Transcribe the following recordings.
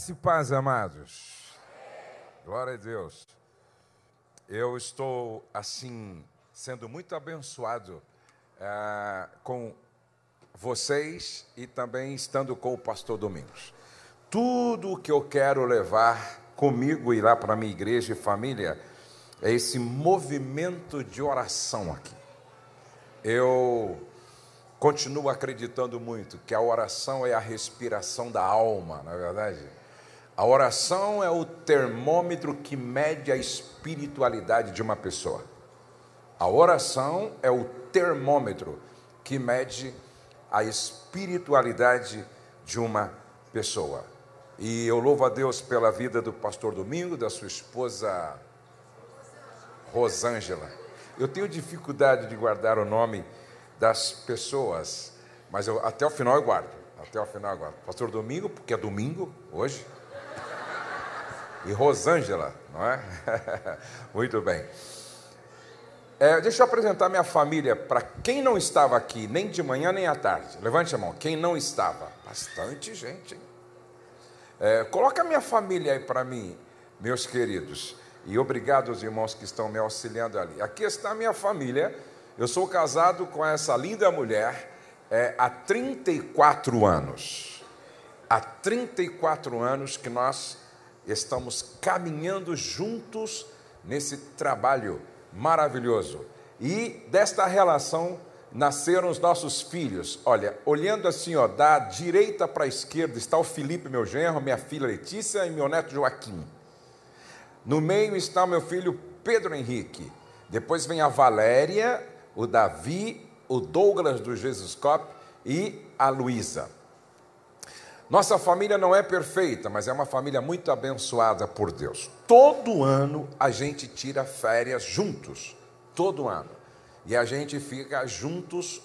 Graça e paz, amados. Glória a Deus. Eu estou, assim, sendo muito abençoado é, com vocês e também estando com o pastor Domingos. Tudo o que eu quero levar comigo e lá para minha igreja e família é esse movimento de oração aqui. Eu continuo acreditando muito que a oração é a respiração da alma, na é verdade. A oração é o termômetro que mede a espiritualidade de uma pessoa. A oração é o termômetro que mede a espiritualidade de uma pessoa. E eu louvo a Deus pela vida do pastor Domingo, da sua esposa Rosângela. Eu tenho dificuldade de guardar o nome das pessoas. Mas eu, até o final eu guardo. Até o final eu guardo. Pastor Domingo, porque é domingo, hoje. E Rosângela, não é? Muito bem. É, deixa eu apresentar minha família para quem não estava aqui, nem de manhã nem à tarde. Levante a mão. Quem não estava? Bastante gente, hein? É, coloca minha família aí para mim, meus queridos. E obrigado aos irmãos que estão me auxiliando ali. Aqui está a minha família eu sou casado com essa linda mulher é, há 34 anos. Há 34 anos que nós estamos caminhando juntos nesse trabalho maravilhoso. E desta relação nasceram os nossos filhos. Olha, olhando assim, ó, da direita para a esquerda está o Felipe, meu genro, minha filha Letícia e meu neto Joaquim. No meio está meu filho Pedro Henrique. Depois vem a Valéria, o Davi, o Douglas do Jesus Cop e a Luísa. Nossa família não é perfeita, mas é uma família muito abençoada por Deus. Todo ano a gente tira férias juntos, todo ano. E a gente fica juntos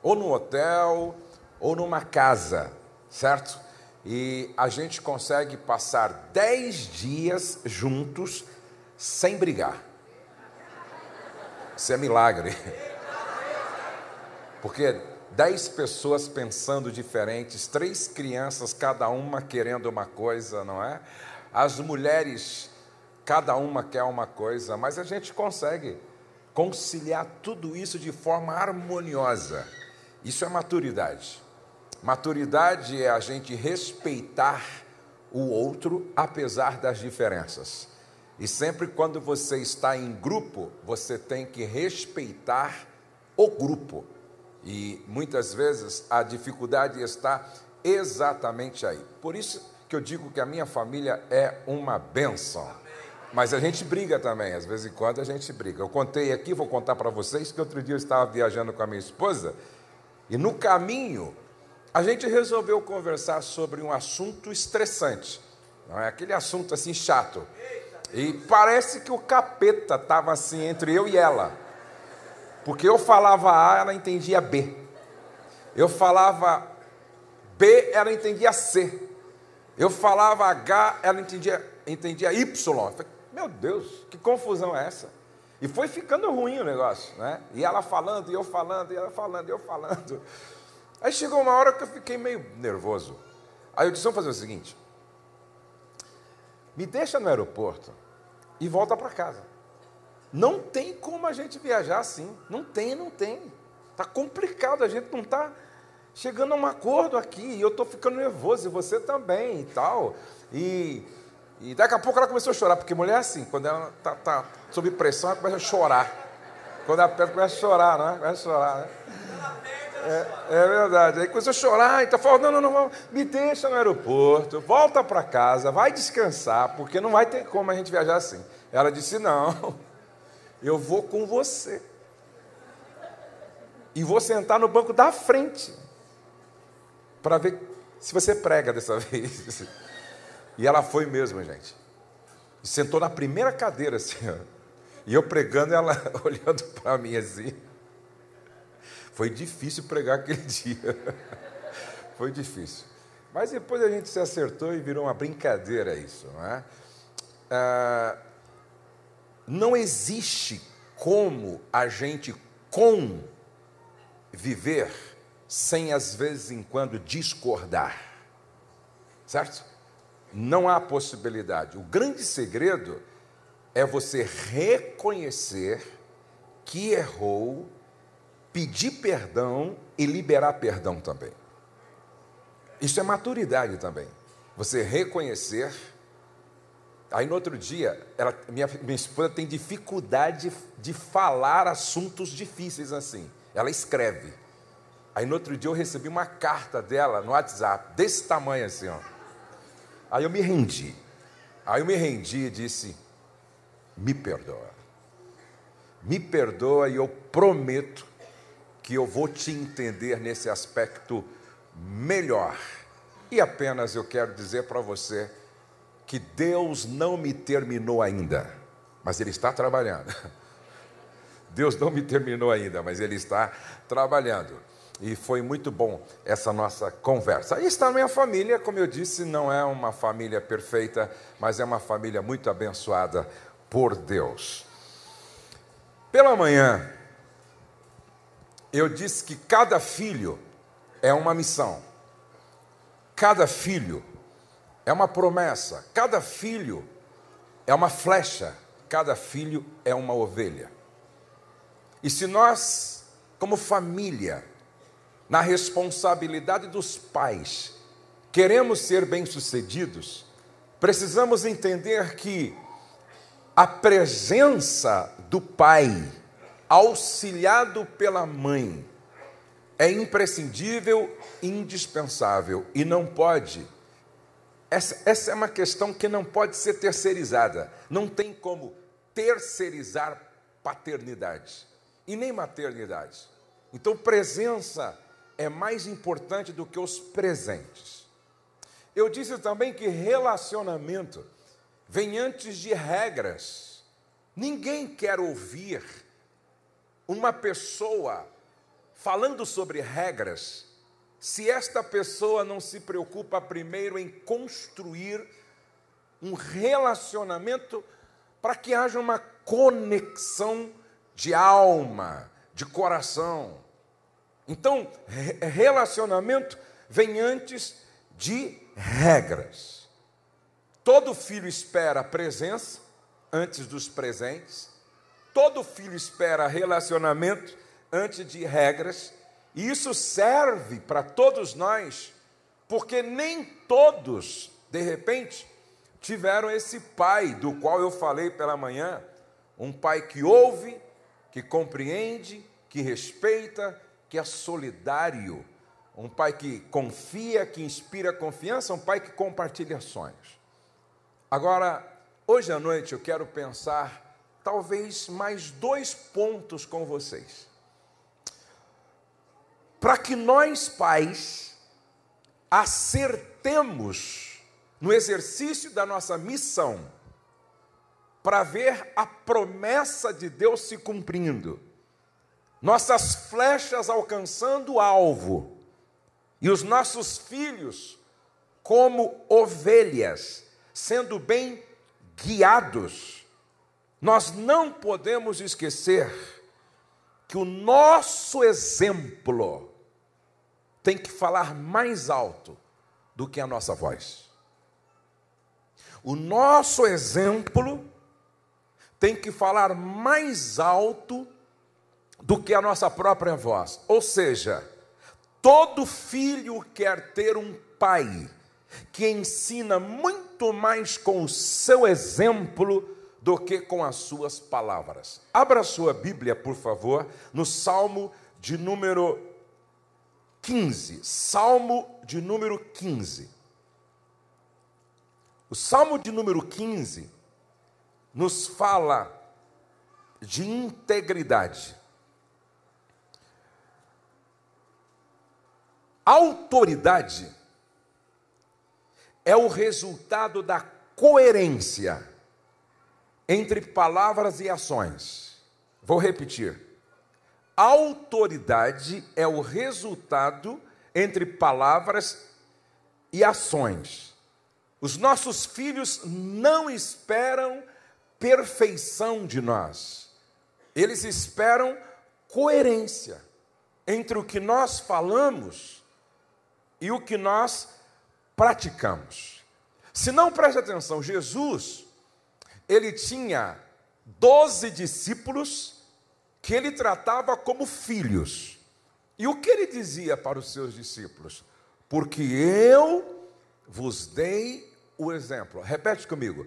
ou no hotel ou numa casa, certo? E a gente consegue passar dez dias juntos sem brigar. Isso é milagre. Porque dez pessoas pensando diferentes, três crianças, cada uma querendo uma coisa, não é? As mulheres, cada uma quer uma coisa, mas a gente consegue conciliar tudo isso de forma harmoniosa. Isso é maturidade. Maturidade é a gente respeitar o outro apesar das diferenças. E sempre quando você está em grupo, você tem que respeitar o grupo. E muitas vezes a dificuldade está exatamente aí. Por isso que eu digo que a minha família é uma benção. Mas a gente briga também, às vezes em quando a gente briga. Eu contei aqui, vou contar para vocês, que outro dia eu estava viajando com a minha esposa e no caminho a gente resolveu conversar sobre um assunto estressante, não é aquele assunto assim chato. E parece que o capeta estava assim entre eu e ela. Porque eu falava A, ela entendia B. Eu falava B, ela entendia C. Eu falava H, ela entendia, entendia Y. Falei, meu Deus, que confusão é essa? E foi ficando ruim o negócio, né? E ela falando, e eu falando, e ela falando, e eu falando. Aí chegou uma hora que eu fiquei meio nervoso. Aí eu disse: vamos fazer o seguinte: me deixa no aeroporto e volta para casa. Não tem como a gente viajar assim. Não tem, não tem. Está complicado, a gente não está chegando a um acordo aqui. E eu estou ficando nervoso, e você também e tal. E, e daqui a pouco ela começou a chorar, porque mulher é assim, quando ela está tá sob pressão, ela começa a chorar. Quando ela perde, começa a chorar, não é? Começa a chorar, né? É, é, verdade. Aí começou a chorar, então falou: não, não, não, me deixa no aeroporto, volta para casa, vai descansar, porque não vai ter como a gente viajar assim. Ela disse: não, eu vou com você. E vou sentar no banco da frente. Para ver se você prega dessa vez. E ela foi mesmo, gente. sentou na primeira cadeira, assim, ó. E eu pregando, ela olhando para mim assim. Foi difícil pregar aquele dia. Foi difícil. Mas depois a gente se acertou e virou uma brincadeira isso, não é? Ah, não existe como a gente conviver sem, às vezes em quando, discordar. Certo? Não há possibilidade. O grande segredo é você reconhecer que errou, pedir perdão e liberar perdão também. Isso é maturidade também. Você reconhecer. Aí no outro dia, ela, minha, minha esposa tem dificuldade de falar assuntos difíceis assim. Ela escreve. Aí no outro dia eu recebi uma carta dela no WhatsApp, desse tamanho assim, ó. Aí eu me rendi. Aí eu me rendi e disse: Me perdoa. Me perdoa e eu prometo que eu vou te entender nesse aspecto melhor. E apenas eu quero dizer para você que Deus não me terminou ainda, mas Ele está trabalhando. Deus não me terminou ainda, mas Ele está trabalhando. E foi muito bom essa nossa conversa. Aí está a minha família, como eu disse, não é uma família perfeita, mas é uma família muito abençoada por Deus. Pela manhã, eu disse que cada filho é uma missão, cada filho é uma promessa, cada filho é uma flecha, cada filho é uma ovelha. E se nós, como família, na responsabilidade dos pais, queremos ser bem-sucedidos, precisamos entender que a presença do pai, auxiliado pela mãe, é imprescindível, indispensável e não pode. Essa, essa é uma questão que não pode ser terceirizada. Não tem como terceirizar paternidade e nem maternidade. Então, presença é mais importante do que os presentes. Eu disse também que relacionamento vem antes de regras. Ninguém quer ouvir uma pessoa falando sobre regras se esta pessoa não se preocupa primeiro em construir um relacionamento para que haja uma conexão de alma, de coração. Então, relacionamento vem antes de regras. Todo filho espera presença antes dos presentes. Todo filho espera relacionamento antes de regras. E isso serve para todos nós, porque nem todos, de repente, tiveram esse pai do qual eu falei pela manhã, um pai que ouve, que compreende, que respeita, que é solidário, um pai que confia, que inspira confiança, um pai que compartilha sonhos. Agora, hoje à noite eu quero pensar talvez mais dois pontos com vocês. Para que nós, pais, acertemos no exercício da nossa missão para ver a promessa de Deus se cumprindo, nossas flechas alcançando o alvo, e os nossos filhos, como ovelhas, sendo bem guiados, nós não podemos esquecer que o nosso exemplo tem que falar mais alto do que a nossa voz. O nosso exemplo tem que falar mais alto do que a nossa própria voz. Ou seja, todo filho quer ter um pai que ensina muito mais com o seu exemplo do que com as suas palavras. Abra sua Bíblia, por favor, no Salmo de número 15. Salmo de número 15. O Salmo de número 15 nos fala de integridade. Autoridade é o resultado da coerência entre palavras e ações. Vou repetir. Autoridade é o resultado entre palavras e ações. Os nossos filhos não esperam perfeição de nós. Eles esperam coerência entre o que nós falamos e o que nós praticamos. Se não preste atenção, Jesus, ele tinha doze discípulos que ele tratava como filhos. E o que ele dizia para os seus discípulos? Porque eu vos dei o exemplo. Repete comigo.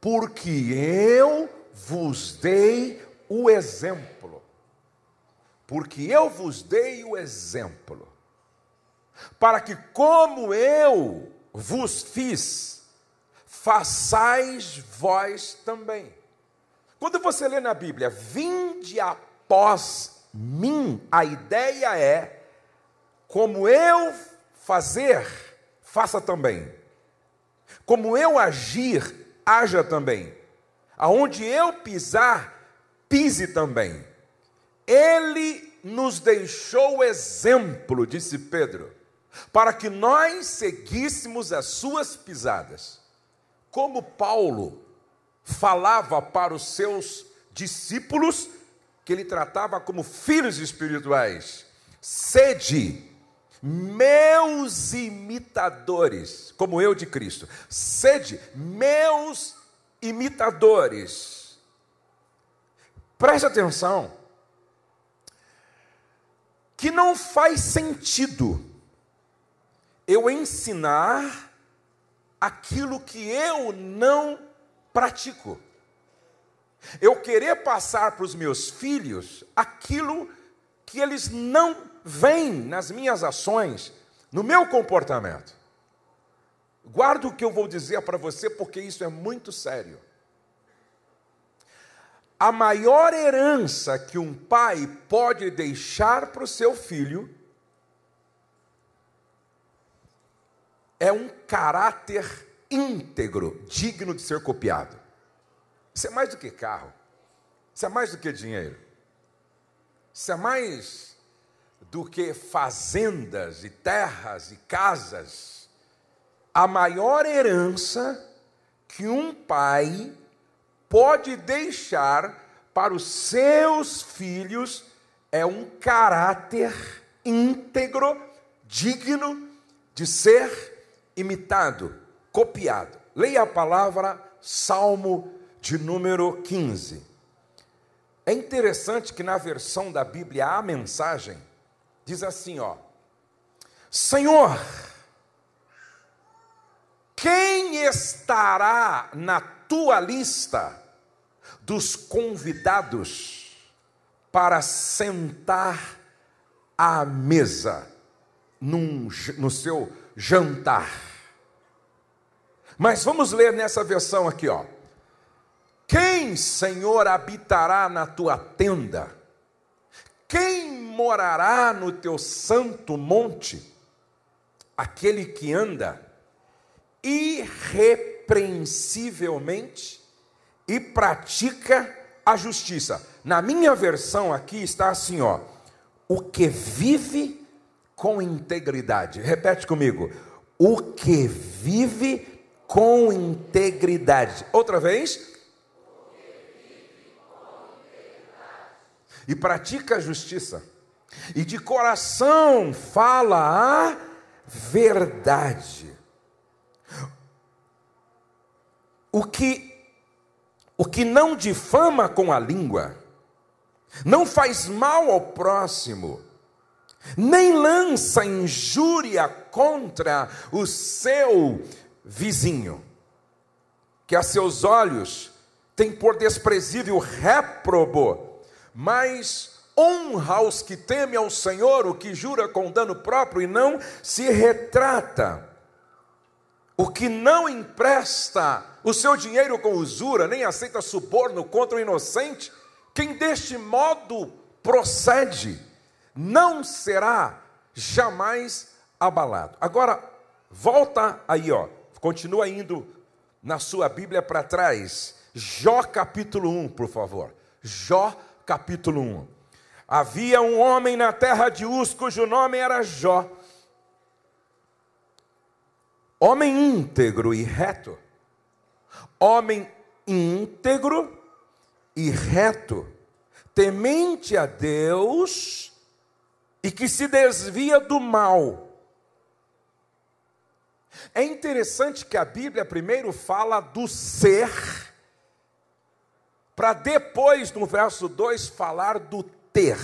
Porque eu vos dei o exemplo. Porque eu vos dei o exemplo. Para que, como eu vos fiz, façais vós também. Quando você lê na Bíblia, vinde após mim, a ideia é, como eu fazer, faça também. Como eu agir, haja também. Aonde eu pisar, pise também. Ele nos deixou exemplo, disse Pedro, para que nós seguíssemos as suas pisadas. Como Paulo falava para os seus discípulos, que ele tratava como filhos espirituais: sede meus imitadores, como eu de Cristo. Sede meus imitadores. Preste atenção, que não faz sentido eu ensinar aquilo que eu não pratico. Eu querer passar para os meus filhos aquilo que eles não vem nas minhas ações, no meu comportamento. Guarda o que eu vou dizer para você, porque isso é muito sério. A maior herança que um pai pode deixar para o seu filho é um caráter íntegro, digno de ser copiado. Isso é mais do que carro, isso é mais do que dinheiro, isso é mais do que fazendas e terras e casas. A maior herança que um pai pode deixar para os seus filhos é um caráter íntegro, digno de ser imitado, copiado. Leia a palavra Salmo de número 15. É interessante que na versão da Bíblia a mensagem diz assim, ó: Senhor, quem estará na tua lista dos convidados para sentar à mesa num, no seu jantar? Mas vamos ler nessa versão aqui, ó. Quem, Senhor, habitará na tua tenda? Quem morará no teu santo monte? Aquele que anda irrepreensivelmente e pratica a justiça. Na minha versão aqui está assim, ó: o que vive com integridade. Repete comigo. O que vive com integridade. Outra vez. e pratica a justiça, e de coração fala a verdade. O que o que não difama com a língua, não faz mal ao próximo, nem lança injúria contra o seu vizinho, que a seus olhos tem por desprezível réprobo mas honra os que temem ao Senhor, o que jura com dano próprio e não se retrata. O que não empresta o seu dinheiro com usura, nem aceita suborno contra o inocente, quem deste modo procede, não será jamais abalado. Agora, volta aí, ó, continua indo na sua Bíblia para trás, Jó capítulo 1, por favor. Jó capítulo 1. Havia um homem na terra de Uz, cujo nome era Jó. Homem íntegro e reto. Homem íntegro e reto, temente a Deus e que se desvia do mal. É interessante que a Bíblia primeiro fala do ser, para depois, no verso 2, falar do ter.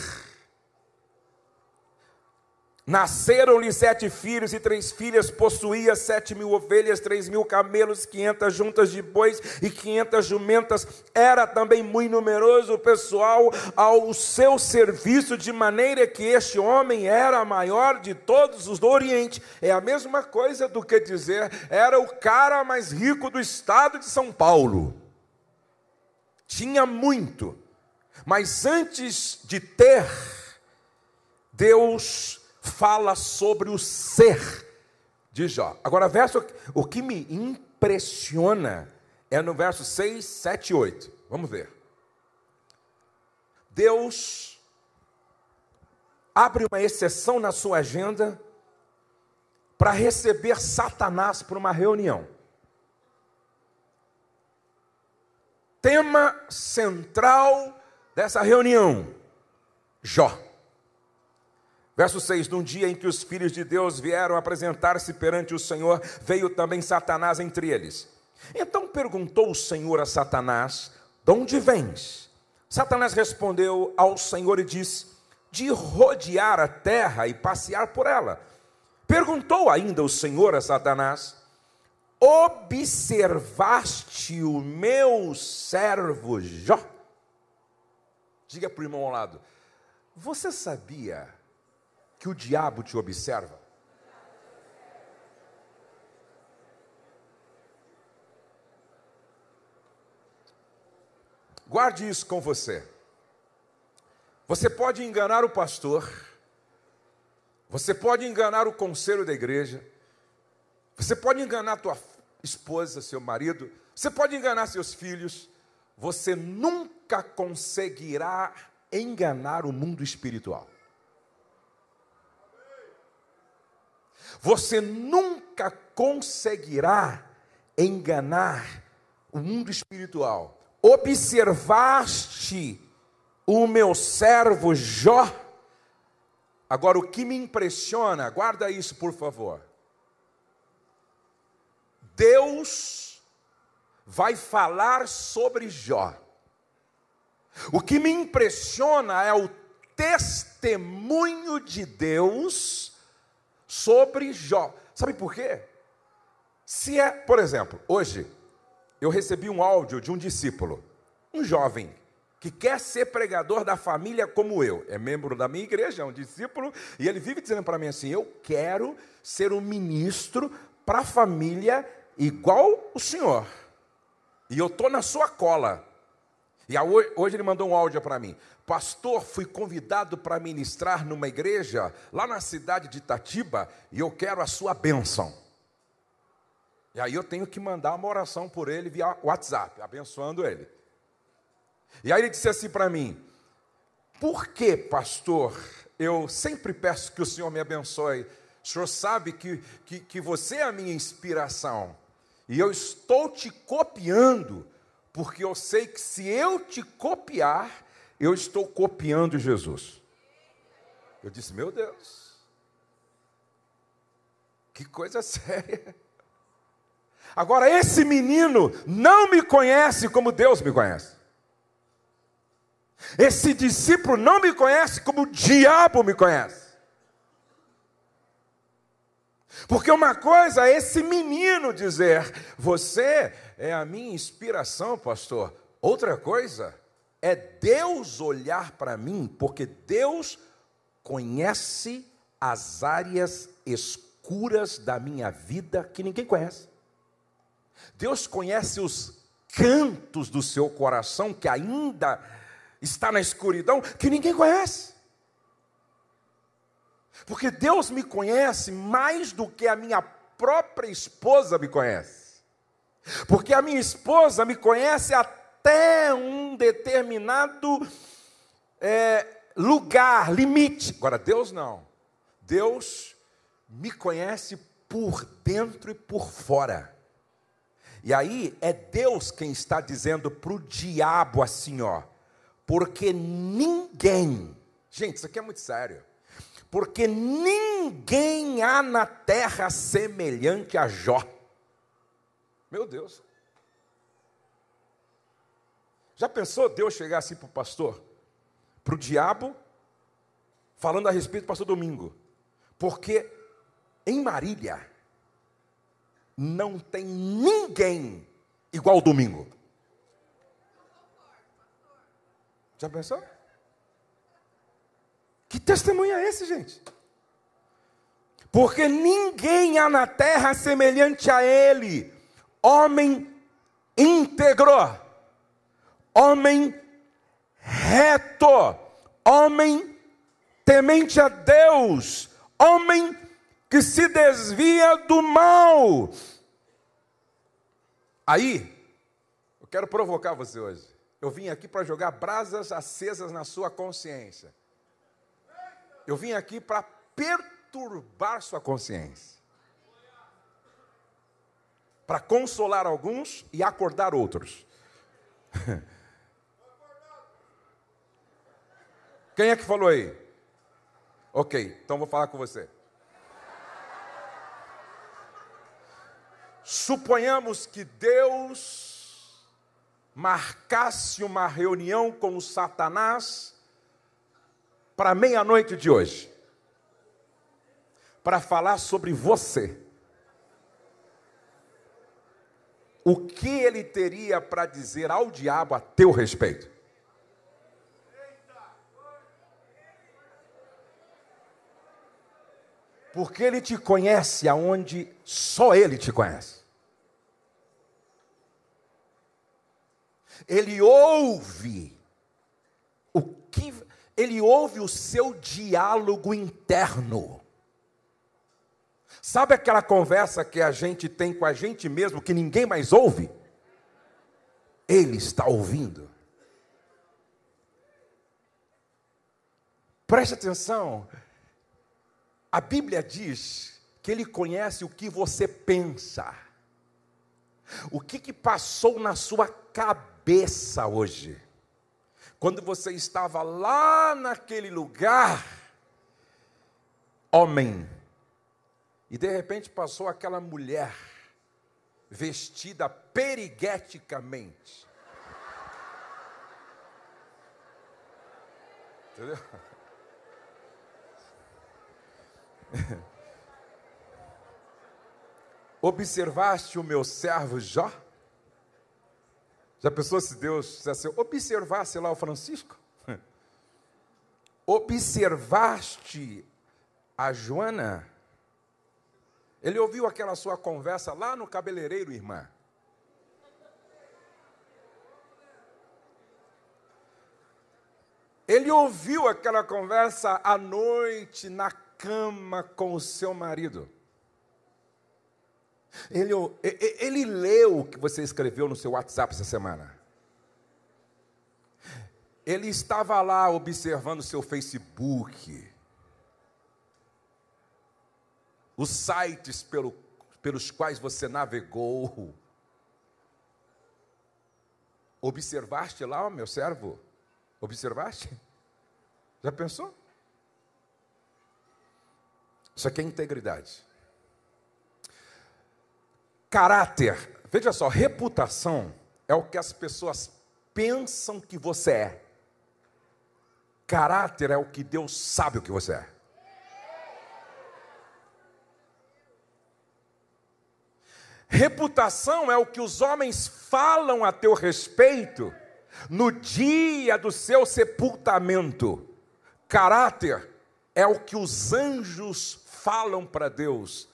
Nasceram-lhe sete filhos e três filhas, possuía sete mil ovelhas, três mil camelos, quinhentas juntas de bois e quinhentas jumentas. Era também muito numeroso o pessoal ao seu serviço, de maneira que este homem era maior de todos os do Oriente. É a mesma coisa do que dizer, era o cara mais rico do estado de São Paulo. Tinha muito, mas antes de ter, Deus fala sobre o ser de Jó. Agora, verso, o que me impressiona é no verso 6, 7 e 8. Vamos ver. Deus abre uma exceção na sua agenda para receber Satanás para uma reunião. Tema central dessa reunião: Jó. Verso 6: Num dia em que os filhos de Deus vieram apresentar-se perante o Senhor, veio também Satanás entre eles. Então perguntou o Senhor a Satanás: De onde vens? Satanás respondeu ao Senhor e disse: De rodear a terra e passear por ela. Perguntou ainda o Senhor a Satanás: Observaste o meu servo Jó? Diga para o irmão ao lado: Você sabia que o diabo te observa? Guarde isso com você. Você pode enganar o pastor, você pode enganar o conselho da igreja, você pode enganar tua esposa, seu marido, você pode enganar seus filhos, você nunca conseguirá enganar o mundo espiritual. Você nunca conseguirá enganar o mundo espiritual. Observaste o meu servo Jó. Agora, o que me impressiona, guarda isso por favor. Deus vai falar sobre Jó. O que me impressiona é o testemunho de Deus sobre Jó. Sabe por quê? Se é, por exemplo, hoje eu recebi um áudio de um discípulo, um jovem que quer ser pregador da família como eu, é membro da minha igreja, é um discípulo, e ele vive dizendo para mim assim: "Eu quero ser um ministro para a família igual o senhor". E eu tô na sua cola. E hoje ele mandou um áudio para mim. Pastor, fui convidado para ministrar numa igreja lá na cidade de Itatiba e eu quero a sua bênção. E aí eu tenho que mandar uma oração por ele via WhatsApp, abençoando ele. E aí ele disse assim para mim: Por que, pastor, eu sempre peço que o Senhor me abençoe? O senhor sabe que, que, que você é a minha inspiração. E eu estou te copiando, porque eu sei que se eu te copiar, eu estou copiando Jesus. Eu disse, meu Deus, que coisa séria. Agora, esse menino não me conhece como Deus me conhece. Esse discípulo não me conhece como o diabo me conhece. Porque uma coisa é esse menino dizer: Você é a minha inspiração, pastor. Outra coisa é Deus olhar para mim, porque Deus conhece as áreas escuras da minha vida que ninguém conhece. Deus conhece os cantos do seu coração que ainda está na escuridão que ninguém conhece. Porque Deus me conhece mais do que a minha própria esposa me conhece. Porque a minha esposa me conhece até um determinado é, lugar, limite. Agora, Deus não. Deus me conhece por dentro e por fora. E aí é Deus quem está dizendo para o diabo assim, ó, porque ninguém, gente, isso aqui é muito sério, porque ninguém há na terra semelhante a Jó. Meu Deus. Já pensou Deus chegar assim para o pastor? Para o diabo, falando a respeito do pastor Domingo. Porque em Marília não tem ninguém igual ao Domingo. Já pensou? Que testemunho é esse, gente? Porque ninguém há na terra semelhante a ele, homem íntegro, homem reto, homem temente a Deus, homem que se desvia do mal. Aí, eu quero provocar você hoje. Eu vim aqui para jogar brasas acesas na sua consciência. Eu vim aqui para perturbar sua consciência. Para consolar alguns e acordar outros. Quem é que falou aí? Ok, então vou falar com você. Suponhamos que Deus marcasse uma reunião com Satanás para meia-noite de hoje, para falar sobre você. O que ele teria para dizer ao diabo a teu respeito? Porque ele te conhece aonde só ele te conhece. Ele ouve ele ouve o seu diálogo interno. Sabe aquela conversa que a gente tem com a gente mesmo que ninguém mais ouve? Ele está ouvindo. Preste atenção. A Bíblia diz que ele conhece o que você pensa. O que, que passou na sua cabeça hoje? Quando você estava lá naquele lugar, homem, e de repente passou aquela mulher, vestida perigueticamente. Entendeu? Observaste o meu servo Jó? Já pensou se Deus dissesse, observasse lá o Francisco? Observaste a Joana? Ele ouviu aquela sua conversa lá no cabeleireiro, irmã. Ele ouviu aquela conversa à noite na cama com o seu marido. Ele, ele leu o que você escreveu no seu WhatsApp essa semana. Ele estava lá observando o seu Facebook, os sites pelo, pelos quais você navegou. Observaste lá, meu servo? Observaste? Já pensou? Isso aqui é integridade. Caráter, veja só, reputação é o que as pessoas pensam que você é. Caráter é o que Deus sabe o que você é. Reputação é o que os homens falam a teu respeito no dia do seu sepultamento. Caráter é o que os anjos falam para Deus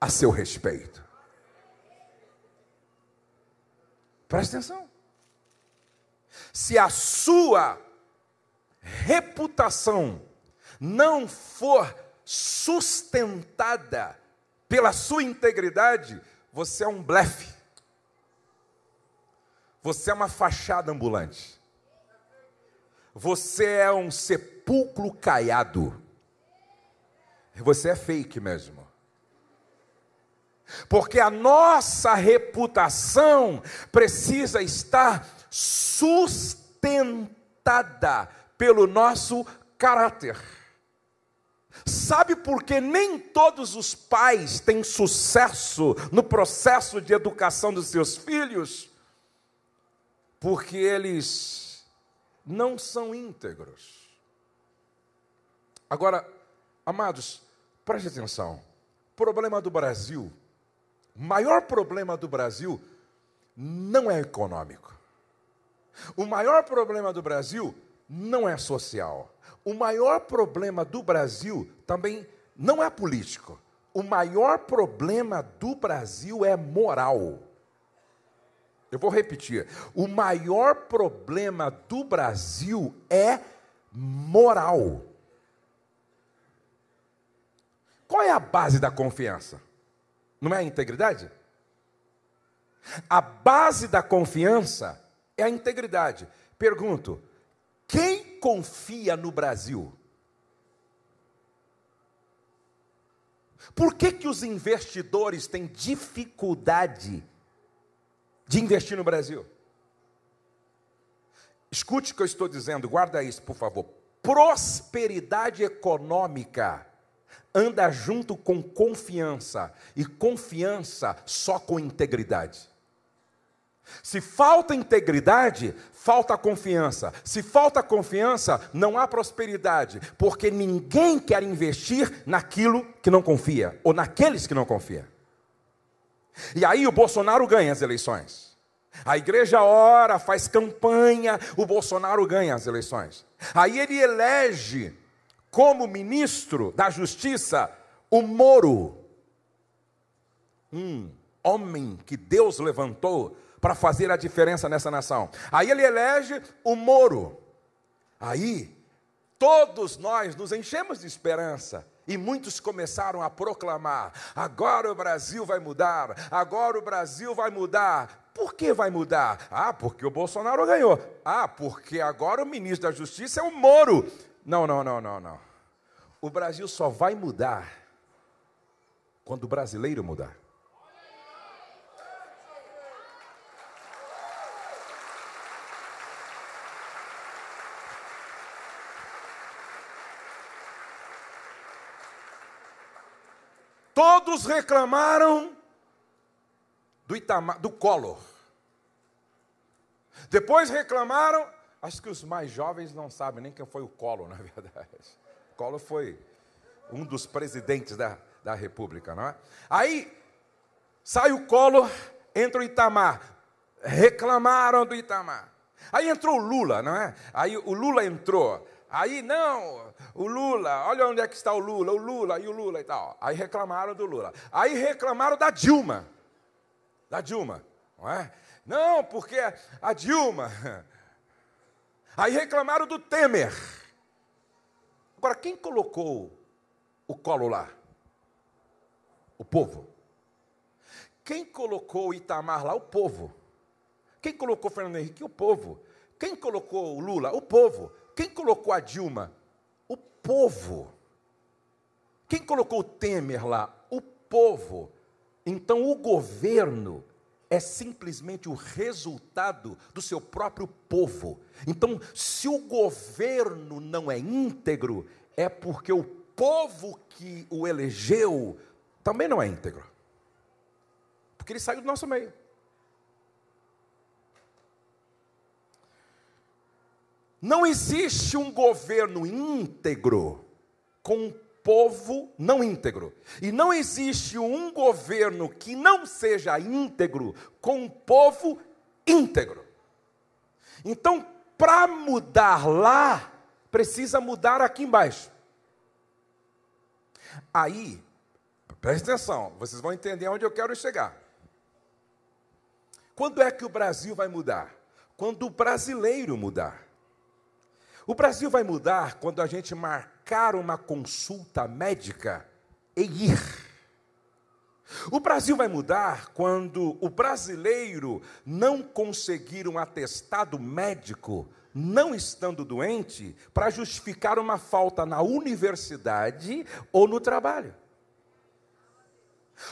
a seu respeito. Presta atenção. Se a sua reputação não for sustentada pela sua integridade, você é um blefe. Você é uma fachada ambulante. Você é um sepulcro caiado. Você é fake mesmo. Porque a nossa reputação precisa estar sustentada pelo nosso caráter. Sabe por que nem todos os pais têm sucesso no processo de educação dos seus filhos? Porque eles não são íntegros. Agora, amados, preste atenção. Problema do Brasil, o maior problema do Brasil não é econômico. O maior problema do Brasil não é social. O maior problema do Brasil também não é político. O maior problema do Brasil é moral. Eu vou repetir. O maior problema do Brasil é moral. Qual é a base da confiança? Não é a integridade? A base da confiança é a integridade. Pergunto: quem confia no Brasil? Por que, que os investidores têm dificuldade de investir no Brasil? Escute o que eu estou dizendo, guarda isso, por favor. Prosperidade econômica anda junto com confiança, e confiança só com integridade. Se falta integridade, falta confiança. Se falta confiança, não há prosperidade, porque ninguém quer investir naquilo que não confia, ou naqueles que não confiam. E aí o Bolsonaro ganha as eleições. A igreja ora, faz campanha, o Bolsonaro ganha as eleições. Aí ele elege como ministro da Justiça o Moro, um homem que Deus levantou para fazer a diferença nessa nação. Aí ele elege o Moro. Aí todos nós nos enchemos de esperança. E muitos começaram a proclamar: agora o Brasil vai mudar, agora o Brasil vai mudar. Por que vai mudar? Ah, porque o Bolsonaro ganhou. Ah, porque agora o ministro da Justiça é o Moro. Não, não, não, não, não. O Brasil só vai mudar quando o brasileiro mudar. Todos reclamaram do Itamar, do Collor. Depois reclamaram, acho que os mais jovens não sabem nem quem foi o Collor, na verdade. Collor foi um dos presidentes da, da República, não é? Aí sai o Collor, entra o Itamar. Reclamaram do Itamar. Aí entrou o Lula, não é? Aí o Lula entrou. Aí, não, o Lula, olha onde é que está o Lula, o Lula e o Lula e tal. Aí reclamaram do Lula. Aí reclamaram da Dilma. Da Dilma, não é? Não, porque a Dilma. Aí reclamaram do Temer. Agora, quem colocou o colo lá? O povo. Quem colocou o Itamar lá? O povo. Quem colocou o Fernando Henrique? O povo. Quem colocou o Lula? O povo. Quem colocou a Dilma? O povo. Quem colocou o Temer lá? O povo. Então o governo é simplesmente o resultado do seu próprio povo. Então, se o governo não é íntegro, é porque o povo que o elegeu também não é íntegro. Porque ele saiu do nosso meio. Não existe um governo íntegro com um povo não íntegro. E não existe um governo que não seja íntegro com um povo íntegro. Então, para mudar lá, precisa mudar aqui embaixo. Aí, preste atenção, vocês vão entender onde eu quero chegar. Quando é que o Brasil vai mudar? Quando o brasileiro mudar. O Brasil vai mudar quando a gente marcar uma consulta médica e ir. O Brasil vai mudar quando o brasileiro não conseguir um atestado médico, não estando doente, para justificar uma falta na universidade ou no trabalho.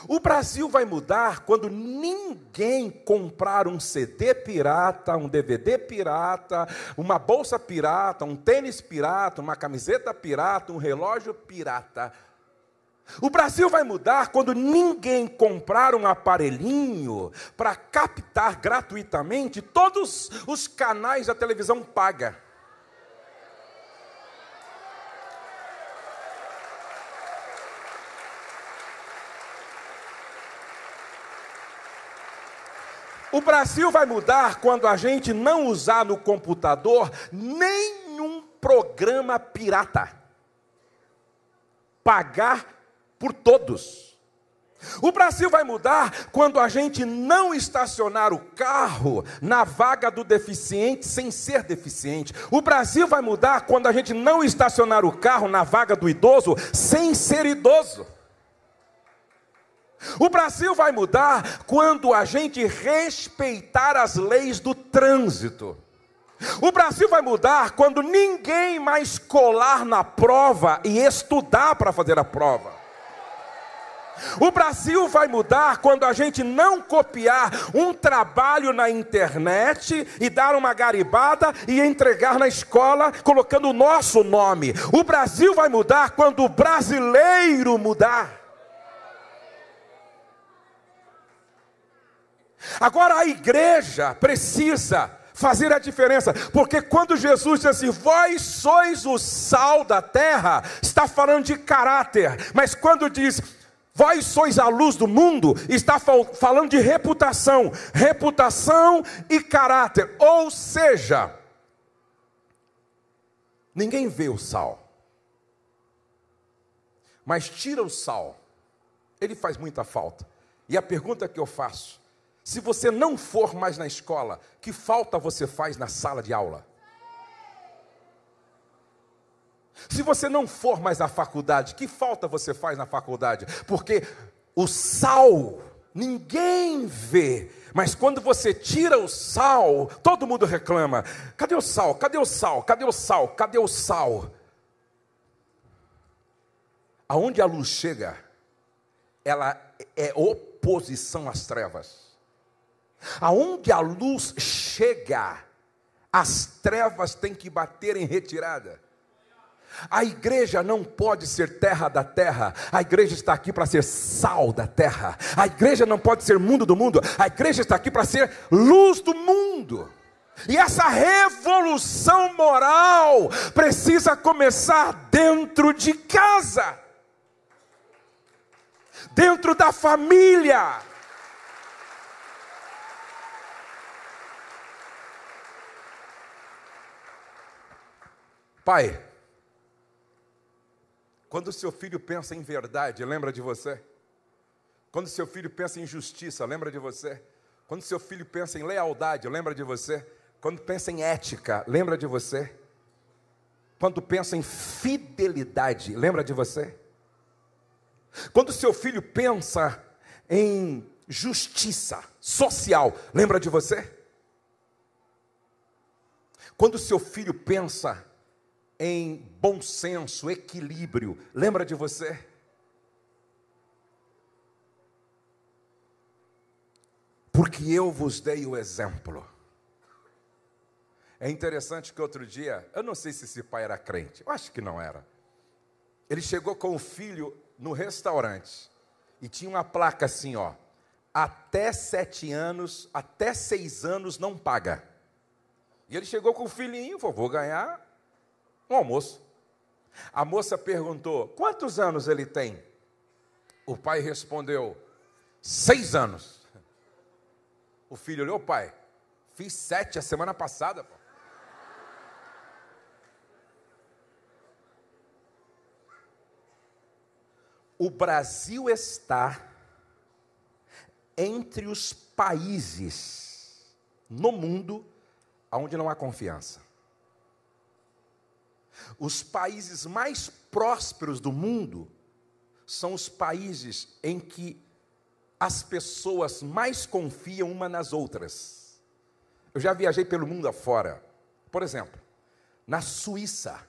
O Brasil vai mudar quando ninguém comprar um CD pirata, um DVD pirata, uma bolsa pirata, um tênis pirata, uma camiseta pirata, um relógio pirata. O Brasil vai mudar quando ninguém comprar um aparelhinho para captar gratuitamente todos os canais da televisão paga. O Brasil vai mudar quando a gente não usar no computador nenhum programa pirata. Pagar por todos. O Brasil vai mudar quando a gente não estacionar o carro na vaga do deficiente sem ser deficiente. O Brasil vai mudar quando a gente não estacionar o carro na vaga do idoso sem ser idoso. O Brasil vai mudar quando a gente respeitar as leis do trânsito. O Brasil vai mudar quando ninguém mais colar na prova e estudar para fazer a prova. O Brasil vai mudar quando a gente não copiar um trabalho na internet e dar uma garibada e entregar na escola colocando o nosso nome. O Brasil vai mudar quando o brasileiro mudar. Agora a igreja precisa fazer a diferença, porque quando Jesus diz assim, vós sois o sal da terra, está falando de caráter, mas quando diz, vós sois a luz do mundo, está falando de reputação, reputação e caráter, ou seja, ninguém vê o sal, mas tira o sal, ele faz muita falta, e a pergunta que eu faço, se você não for mais na escola, que falta você faz na sala de aula? Se você não for mais na faculdade, que falta você faz na faculdade? Porque o sal ninguém vê, mas quando você tira o sal, todo mundo reclama: cadê o sal? Cadê o sal? Cadê o sal? Cadê o sal? Aonde a luz chega, ela é oposição às trevas. Aonde a luz chega, as trevas têm que bater em retirada. A igreja não pode ser terra da terra, a igreja está aqui para ser sal da terra, a igreja não pode ser mundo do mundo, a igreja está aqui para ser luz do mundo. E essa revolução moral precisa começar dentro de casa, dentro da família. Pai, quando seu filho pensa em verdade, lembra de você? Quando seu filho pensa em justiça, lembra de você? Quando seu filho pensa em lealdade, lembra de você? Quando pensa em ética, lembra de você? Quando pensa em fidelidade, lembra de você? Quando seu filho pensa em justiça social, lembra de você? Quando seu filho pensa em bom senso, equilíbrio. Lembra de você? Porque eu vos dei o exemplo. É interessante que outro dia, eu não sei se esse pai era crente, eu acho que não era. Ele chegou com o filho no restaurante e tinha uma placa assim, ó. Até sete anos, até seis anos não paga. E ele chegou com o filhinho, vou ganhar um almoço. A moça perguntou: quantos anos ele tem? O pai respondeu: seis anos. O filho olhou, pai, fiz sete a semana passada. Pô. O Brasil está entre os países no mundo onde não há confiança. Os países mais prósperos do mundo são os países em que as pessoas mais confiam uma nas outras. Eu já viajei pelo mundo afora. Por exemplo, na Suíça,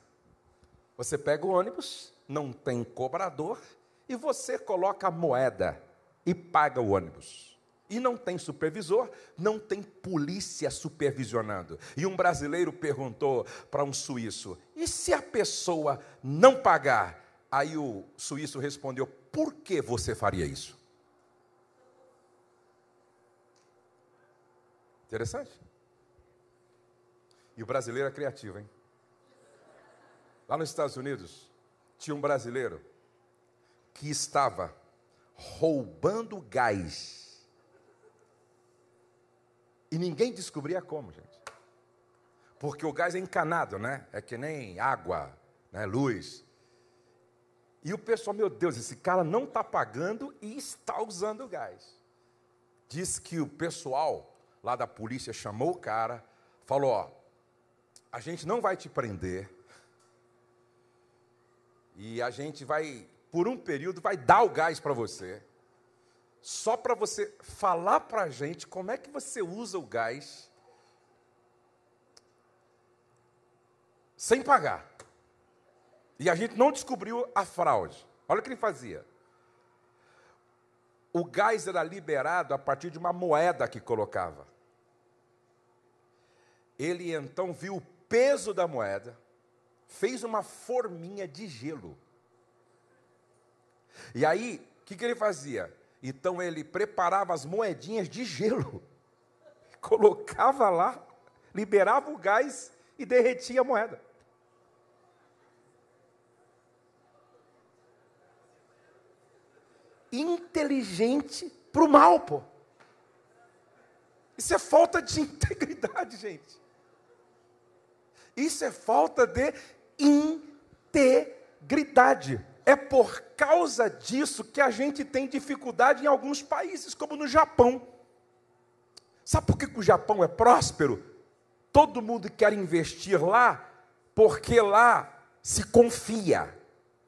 você pega o ônibus, não tem cobrador e você coloca a moeda e paga o ônibus. E não tem supervisor, não tem polícia supervisionando. E um brasileiro perguntou para um suíço: e se a pessoa não pagar? Aí o suíço respondeu: por que você faria isso? Interessante. E o brasileiro é criativo, hein? Lá nos Estados Unidos, tinha um brasileiro que estava roubando gás. E ninguém descobria como, gente. Porque o gás é encanado, né? É que nem água, né? luz. E o pessoal, meu Deus, esse cara não está pagando e está usando gás. Diz que o pessoal lá da polícia chamou o cara, falou: Ó, a gente não vai te prender, e a gente vai, por um período, vai dar o gás para você, só para você falar para a gente como é que você usa o gás sem pagar. E a gente não descobriu a fraude. Olha o que ele fazia. O gás era liberado a partir de uma moeda que colocava. Ele então viu o peso da moeda, fez uma forminha de gelo. E aí, o que, que ele fazia? Então ele preparava as moedinhas de gelo, colocava lá, liberava o gás e derretia a moeda. Inteligente para o mal, pô. Isso é falta de integridade, gente. Isso é falta de integridade. É por causa disso que a gente tem dificuldade em alguns países, como no Japão. Sabe por que, o Japão é próspero? Todo mundo quer investir lá, porque lá se confia,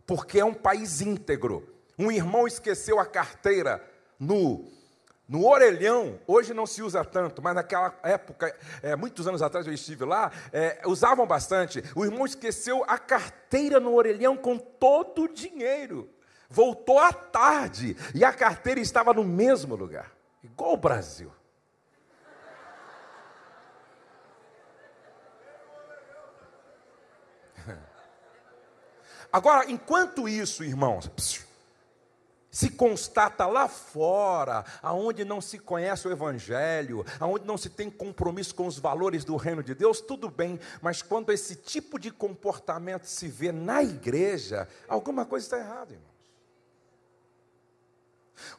porque é um país íntegro. Um irmão esqueceu a carteira no no orelhão, hoje não se usa tanto, mas naquela época, é, muitos anos atrás eu estive lá, é, usavam bastante. O irmão esqueceu a carteira no orelhão com todo o dinheiro. Voltou à tarde e a carteira estava no mesmo lugar, igual o Brasil. Agora, enquanto isso, irmãos, se constata lá fora, aonde não se conhece o evangelho, aonde não se tem compromisso com os valores do reino de Deus, tudo bem, mas quando esse tipo de comportamento se vê na igreja, alguma coisa está errada, irmãos.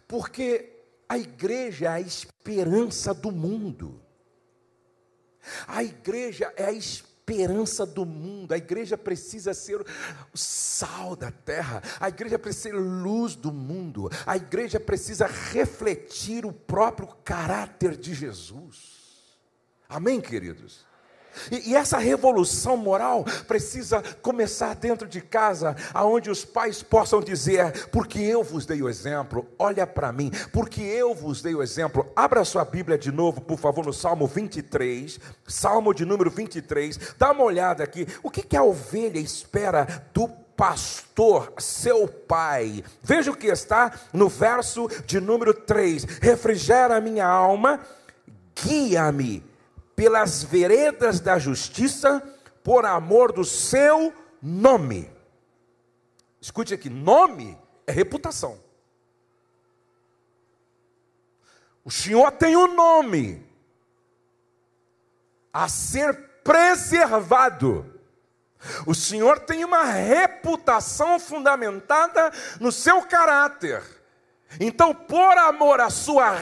Porque a igreja é a esperança do mundo. A igreja é a esperança esperança do mundo. A igreja precisa ser o sal da terra. A igreja precisa ser luz do mundo. A igreja precisa refletir o próprio caráter de Jesus. Amém, queridos? E, e, essa revolução moral precisa começar dentro de casa, aonde os pais possam dizer: porque eu vos dei o exemplo, olha para mim, porque eu vos dei o exemplo. Abra sua Bíblia de novo, por favor, no Salmo 23, Salmo de número 23. Dá uma olhada aqui. O que, que a ovelha espera do pastor, seu pai. Veja o que está no verso de número 3: refrigera minha alma, guia-me pelas veredas da justiça, por amor do seu nome. Escute aqui: nome é reputação. O Senhor tem um nome a ser preservado. O Senhor tem uma reputação fundamentada no seu caráter. Então, por amor à sua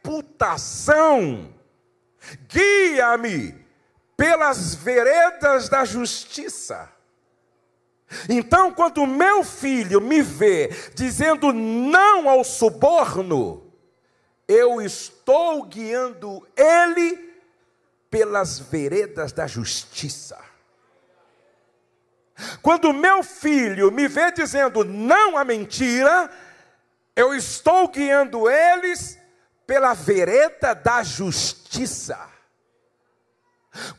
reputação, guia-me pelas veredas da justiça. Então, quando meu filho me vê dizendo não ao suborno, eu estou guiando ele pelas veredas da justiça. Quando meu filho me vê dizendo não à mentira, eu estou guiando eles pela vereda da justiça.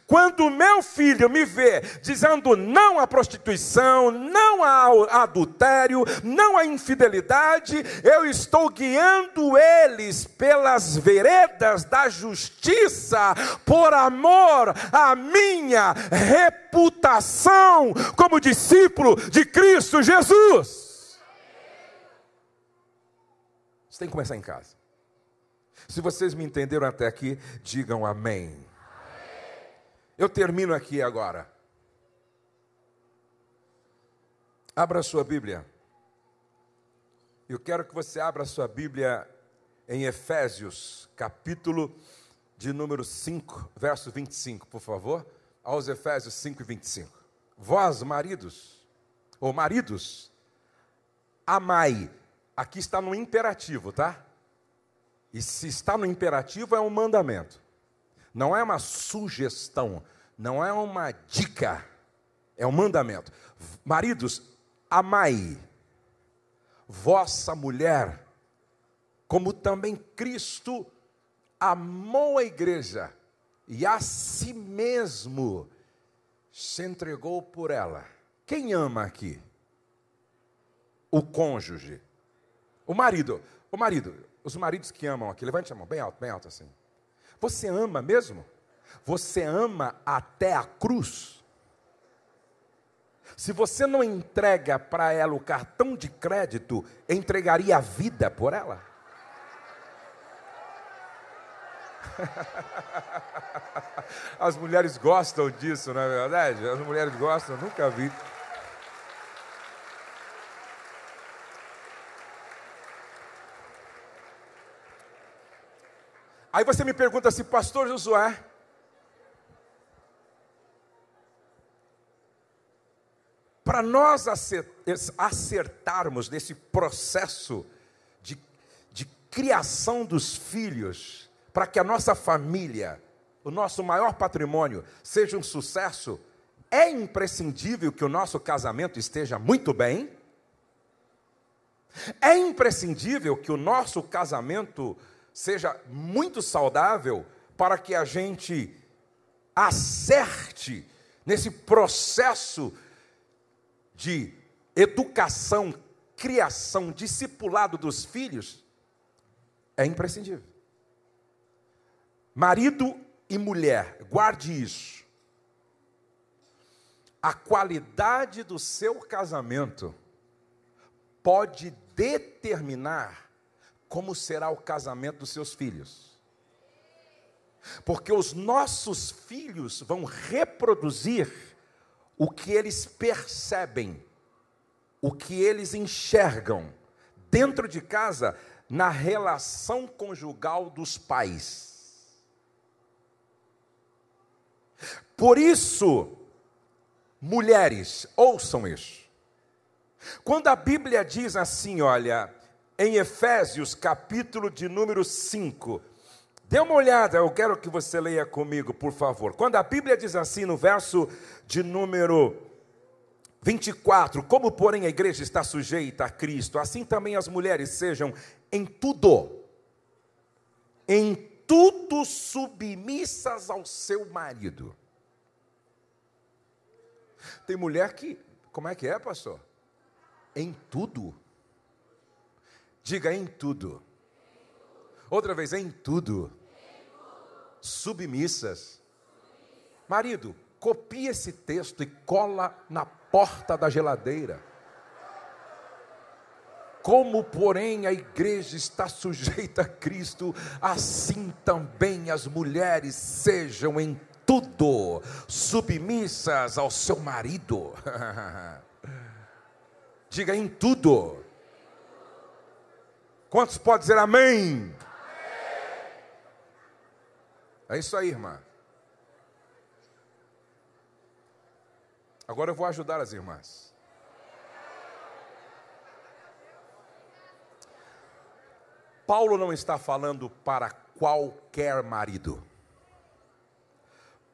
Quando meu filho me vê dizendo não à prostituição, não ao adultério, não à infidelidade, eu estou guiando eles pelas veredas da justiça, por amor à minha reputação como discípulo de Cristo Jesus. Você tem que começar em casa. Se vocês me entenderam até aqui, digam amém. Eu termino aqui agora. Abra a sua Bíblia. Eu quero que você abra a sua Bíblia em Efésios, capítulo de número 5, verso 25, por favor. Aos Efésios 5 e 25. Vós, maridos, ou maridos, amai. Aqui está no imperativo, tá? E se está no imperativo, é um mandamento não é uma sugestão, não é uma dica, é um mandamento. Maridos, amai vossa mulher, como também Cristo amou a igreja e a si mesmo se entregou por ela. Quem ama aqui? O cônjuge. O marido. O marido. Os maridos que amam aqui, levante a mão bem alto, bem alto assim. Você ama mesmo? Você ama até a cruz? Se você não entrega para ela o cartão de crédito, entregaria a vida por ela? As mulheres gostam disso, não é verdade? As mulheres gostam, nunca vi. Aí você me pergunta assim, pastor Josué, para nós acertarmos nesse processo de, de criação dos filhos, para que a nossa família, o nosso maior patrimônio, seja um sucesso, é imprescindível que o nosso casamento esteja muito bem. É imprescindível que o nosso casamento seja muito saudável para que a gente acerte nesse processo de educação, criação, discipulado dos filhos, é imprescindível. Marido e mulher, guarde isso. A qualidade do seu casamento pode determinar como será o casamento dos seus filhos. Porque os nossos filhos vão reproduzir o que eles percebem, o que eles enxergam dentro de casa na relação conjugal dos pais. Por isso, mulheres, ouçam isso. Quando a Bíblia diz assim, olha, em Efésios, capítulo de número 5. Dê uma olhada, eu quero que você leia comigo, por favor. Quando a Bíblia diz assim, no verso de número 24: Como, porém, a igreja está sujeita a Cristo, assim também as mulheres sejam em tudo, em tudo submissas ao seu marido. Tem mulher que, como é que é, pastor? Em tudo. Diga em tudo. Outra vez, em tudo. Submissas. Marido, copia esse texto e cola na porta da geladeira. Como, porém, a igreja está sujeita a Cristo, assim também as mulheres sejam em tudo submissas ao seu marido. Diga em tudo. Quantos podem dizer amém? É isso aí, irmã. Agora eu vou ajudar as irmãs. Paulo não está falando para qualquer marido.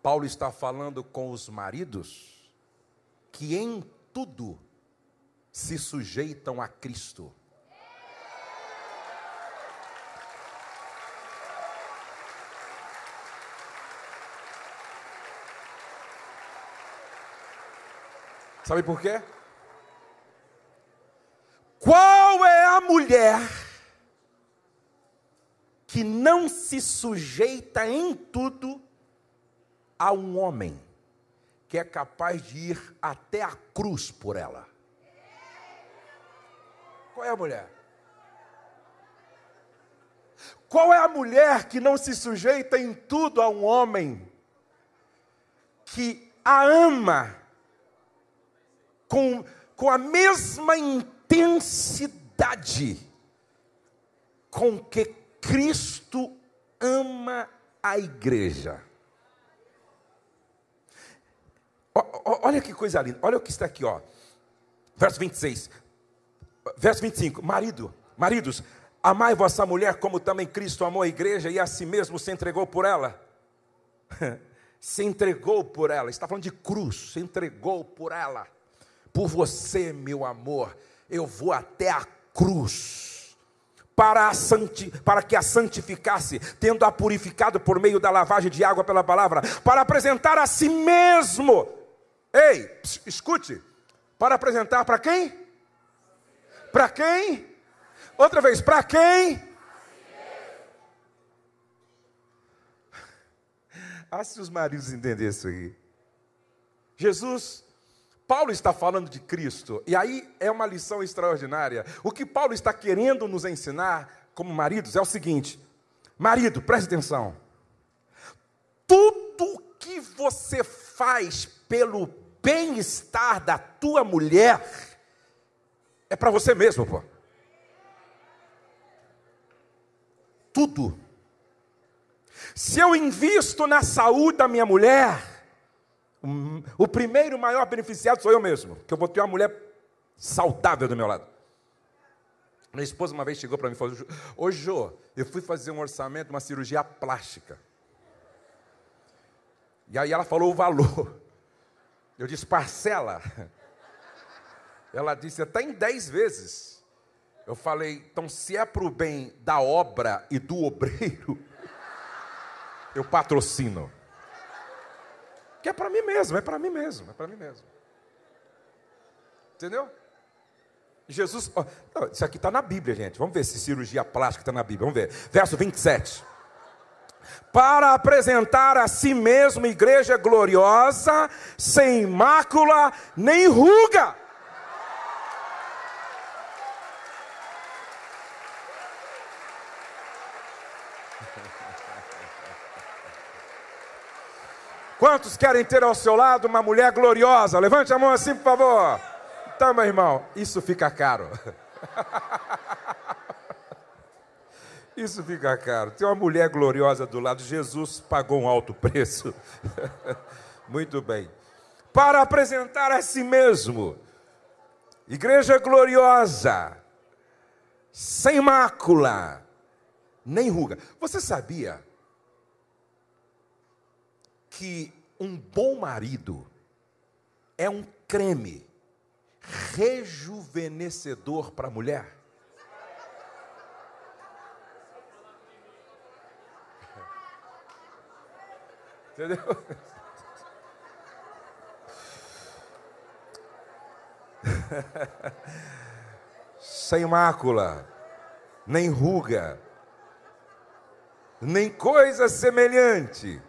Paulo está falando com os maridos que em tudo se sujeitam a Cristo. Sabe por quê? Qual é a mulher que não se sujeita em tudo a um homem que é capaz de ir até a cruz por ela? Qual é a mulher? Qual é a mulher que não se sujeita em tudo a um homem que a ama com, com a mesma intensidade com que Cristo ama a igreja. Olha que coisa linda, olha o que está aqui, ó. Verso 26, verso 25: Marido, maridos, amai vossa mulher como também Cristo amou a igreja e a si mesmo se entregou por ela. se entregou por ela, está falando de cruz, se entregou por ela por você, meu amor, eu vou até a cruz. Para, a santi, para que a santificasse, tendo a purificado por meio da lavagem de água pela palavra, para apresentar a si mesmo. Ei, escute, para apresentar para quem? Para quem? Outra vez, para quem? Ah, se os maridos entendessem isso aí. Jesus Paulo está falando de Cristo, e aí é uma lição extraordinária. O que Paulo está querendo nos ensinar, como maridos, é o seguinte: marido, preste atenção. Tudo que você faz pelo bem-estar da tua mulher é para você mesmo, pô. Tudo. Se eu invisto na saúde da minha mulher, o primeiro maior beneficiado sou eu mesmo, que eu vou ter uma mulher saudável do meu lado. Minha esposa uma vez chegou para mim e falou: Ô Jô, eu fui fazer um orçamento, uma cirurgia plástica. E aí ela falou o valor. Eu disse: parcela. Ela disse: até em dez vezes. Eu falei: então, se é para o bem da obra e do obreiro, eu patrocino. Que é para mim mesmo, é para mim mesmo, é para mim mesmo. Entendeu? Jesus, ó, isso aqui está na Bíblia, gente. Vamos ver se cirurgia plástica está na Bíblia. Vamos ver. Verso 27. Para apresentar a si mesmo igreja gloriosa, sem mácula nem ruga Quantos querem ter ao seu lado uma mulher gloriosa? Levante a mão assim, por favor. Então, meu irmão, isso fica caro. Isso fica caro. Tem uma mulher gloriosa do lado, Jesus pagou um alto preço. Muito bem. Para apresentar a si mesmo, igreja gloriosa, sem mácula, nem ruga. Você sabia que um bom marido é um creme rejuvenescedor para a mulher? Entendeu? Sem mácula, nem ruga, nem coisa semelhante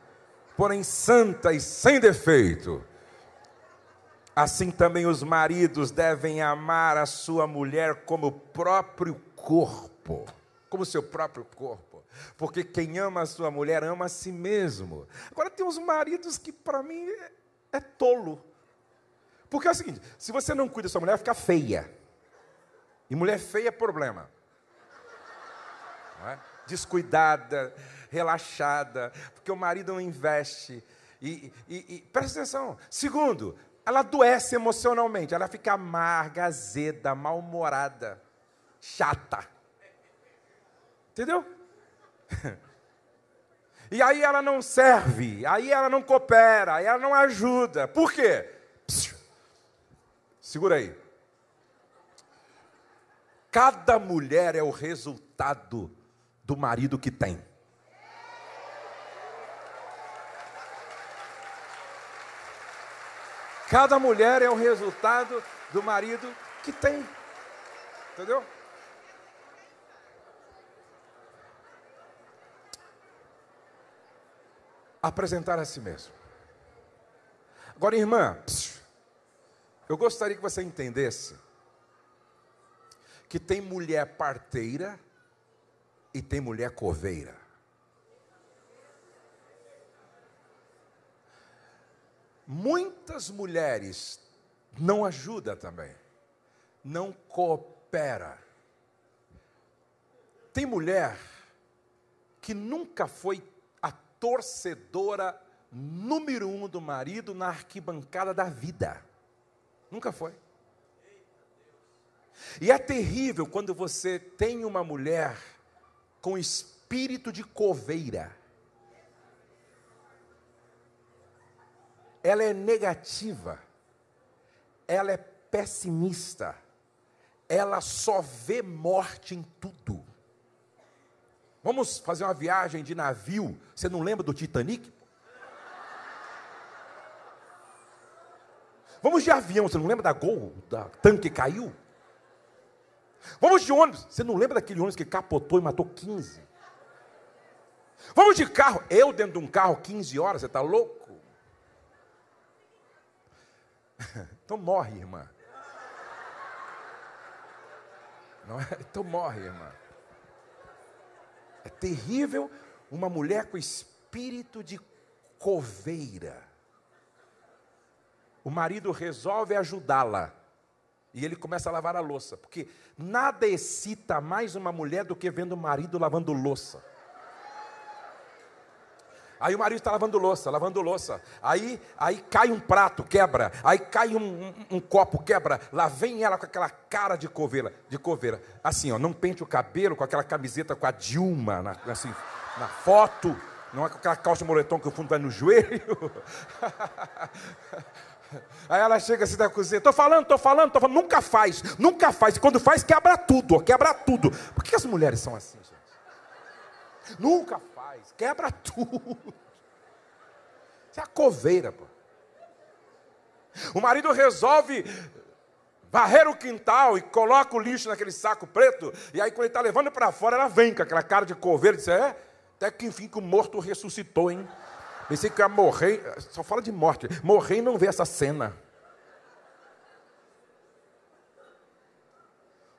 porém santa e sem defeito. Assim também os maridos devem amar a sua mulher como o próprio corpo, como seu próprio corpo. Porque quem ama a sua mulher ama a si mesmo. Agora tem uns maridos que para mim é, é tolo. Porque é o seguinte: se você não cuida da sua mulher, fica feia. E mulher feia é problema. É? Descuidada, relaxada, porque o marido não investe. E, e, e presta atenção. Segundo, ela adoece emocionalmente, ela fica amarga, azeda, mal-humorada, chata. Entendeu? E aí ela não serve, aí ela não coopera, aí ela não ajuda. Por quê? Psiu. Segura aí. Cada mulher é o resultado do marido que tem. Cada mulher é o resultado do marido que tem. Entendeu? Apresentar a si mesmo. Agora, irmã, eu gostaria que você entendesse que tem mulher parteira e tem mulher coveira. Muitas mulheres não ajudam também, não coopera. Tem mulher que nunca foi a torcedora número um do marido na arquibancada da vida. Nunca foi. E é terrível quando você tem uma mulher com espírito de coveira. Ela é negativa, ela é pessimista, ela só vê morte em tudo. Vamos fazer uma viagem de navio. Você não lembra do Titanic? Vamos de avião, você não lembra da Gol, da tanque que caiu? Vamos de ônibus, você não lembra daquele ônibus que capotou e matou 15? Vamos de carro, eu dentro de um carro 15 horas, você está louco? Então morre, irmã. Não é? Então morre, irmã. É terrível uma mulher com espírito de coveira. O marido resolve ajudá-la. E ele começa a lavar a louça. Porque nada excita mais uma mulher do que vendo o marido lavando louça. Aí o marido está lavando louça, lavando louça. Aí, aí cai um prato, quebra. Aí cai um, um, um, copo, quebra. Lá vem ela com aquela cara de coveira, de coveira. Assim, ó, não pente o cabelo com aquela camiseta com a Dilma, na, assim, na foto. Não é com aquela calça moletom que o fundo vai no joelho. Aí ela chega assim da cozinha, estou falando, estou falando, estou falando, nunca faz, nunca faz. E quando faz, quebra tudo, quebra tudo. Por que as mulheres são assim, gente? Nunca faz, quebra tudo. Isso é a coveira, pô. O marido resolve varrer o quintal e coloca o lixo naquele saco preto, e aí quando ele está levando para fora, ela vem com aquela cara de coveira e diz, é, até que enfim que o morto ressuscitou, hein? Pensei que ia morrer, só fala de morte, morrer e não ver essa cena.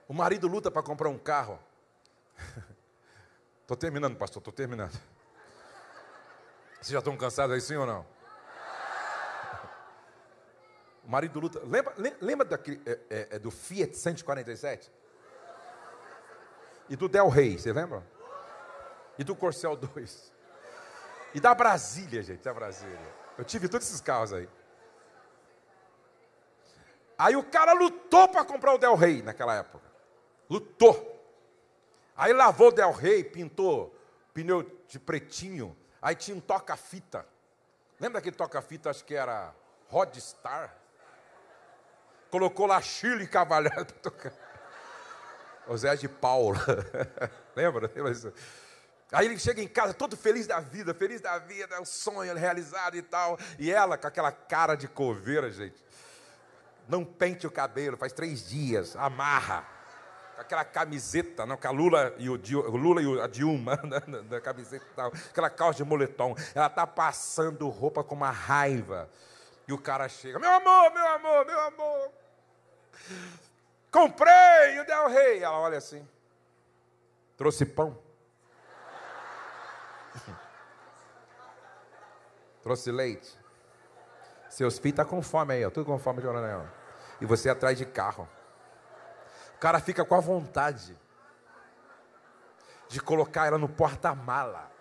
O marido luta para comprar um carro. Estou terminando, pastor, estou terminando. Vocês já estão cansados aí, sim ou não? O marido luta. Lembra, lembra daquele, é, é, é do Fiat 147? E do Del Rey, você lembra? E do Corcel 2. E da Brasília, gente, da Brasília. Eu tive todos esses carros aí. Aí o cara lutou para comprar o Del Rey naquela época. Lutou. Aí lavou Del Rey, pintou pneu de pretinho. Aí tinha um toca-fita. Lembra daquele toca-fita, acho que era Rodstar? Colocou lá Chile Cavalhado para tocar. O Zé de Paula. Lembra? Lembra disso? Aí ele chega em casa todo feliz da vida, feliz da vida, o sonho realizado e tal. E ela com aquela cara de coveira, gente. Não pente o cabelo, faz três dias, amarra. Aquela camiseta, não, com a Lula e o, Lula e a Dilma, da camiseta e tal. Aquela calça de moletom. Ela está passando roupa com uma raiva. E o cara chega, meu amor, meu amor, meu amor. Comprei o Del Rey. Ela olha assim. Trouxe pão. Trouxe leite. Seus filhos estão tá com fome aí, ó, tudo com fome coronel. E você atrás de carro. O cara fica com a vontade de colocar ela no porta-mala.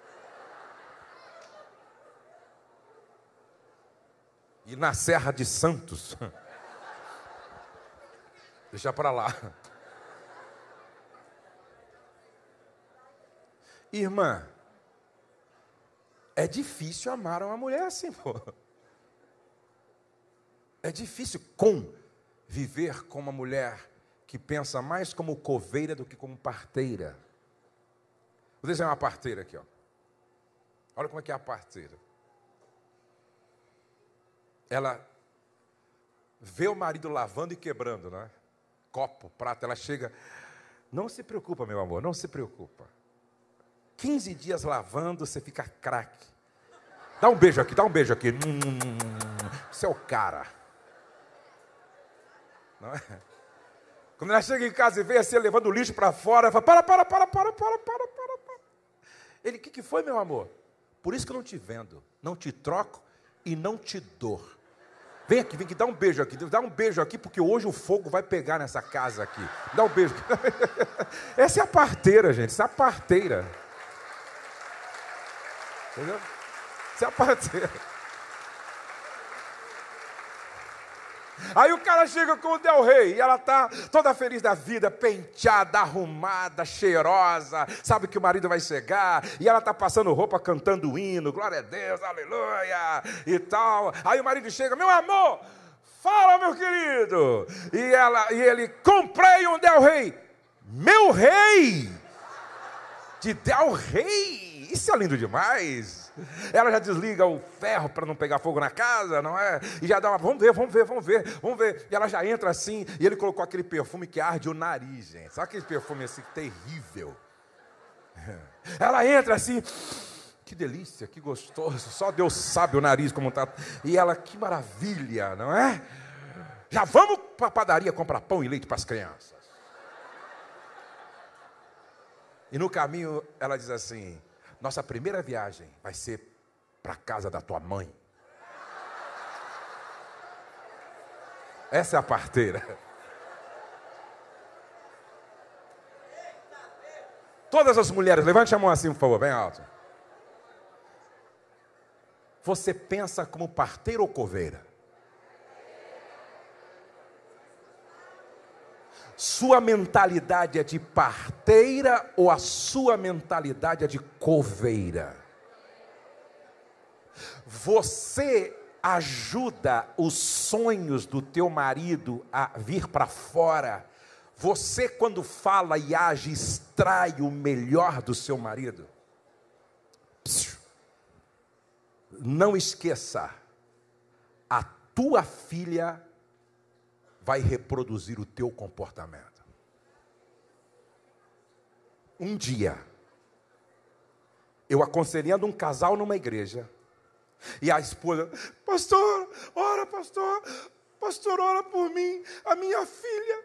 E na Serra de Santos. Deixa para lá. Irmã, é difícil amar uma mulher assim, pô. É difícil conviver com uma mulher que pensa mais como coveira do que como parteira. Vou desenhar uma parteira aqui, ó. Olha como é que é a parteira. Ela vê o marido lavando e quebrando, né? Copo, prato, ela chega. Não se preocupa, meu amor, não se preocupa. 15 dias lavando, você fica craque. Dá um beijo aqui, dá um beijo aqui. Você é o cara. Não é? Quando ela chega em casa e vê assim, levando o lixo para fora, ela fala: para, para, para, para, para, para, para, para. Ele, o que, que foi, meu amor? Por isso que eu não te vendo, não te troco e não te dou. Vem aqui, vem aqui, dá um beijo aqui, dá um beijo aqui, porque hoje o fogo vai pegar nessa casa aqui. Dá um beijo. Essa é a parteira, gente, essa é a parteira. Entendeu? Essa é a parteira. Aí o cara chega com o Del Rey e ela tá toda feliz da vida, penteada, arrumada, cheirosa, sabe que o marido vai chegar e ela tá passando roupa cantando hino, glória a Deus, aleluia e tal. Aí o marido chega, meu amor, fala meu querido. E ela e ele, comprei um Del Rey, meu rei, de Del Rey, isso é lindo demais. Ela já desliga o ferro para não pegar fogo na casa, não é? E já dá uma, vamos ver, vamos ver, vamos ver, vamos ver. E ela já entra assim, e ele colocou aquele perfume que arde o nariz, gente. Sabe aquele perfume assim terrível? Ela entra assim, que delícia, que gostoso. Só Deus sabe o nariz como está. E ela, que maravilha, não é? Já vamos para a padaria comprar pão e leite para as crianças. E no caminho ela diz assim: nossa primeira viagem vai ser para a casa da tua mãe. Essa é a parteira. Todas as mulheres, levante a mão assim, por favor, bem alto. Você pensa como parteira ou coveira? Sua mentalidade é de parteira ou a sua mentalidade é de coveira? Você ajuda os sonhos do teu marido a vir para fora. Você, quando fala e age, extrai o melhor do seu marido. Não esqueça, a tua filha vai reproduzir o teu comportamento. Um dia, eu aconselhando um casal numa igreja, e a esposa, pastor, ora, pastor, pastor, ora por mim, a minha filha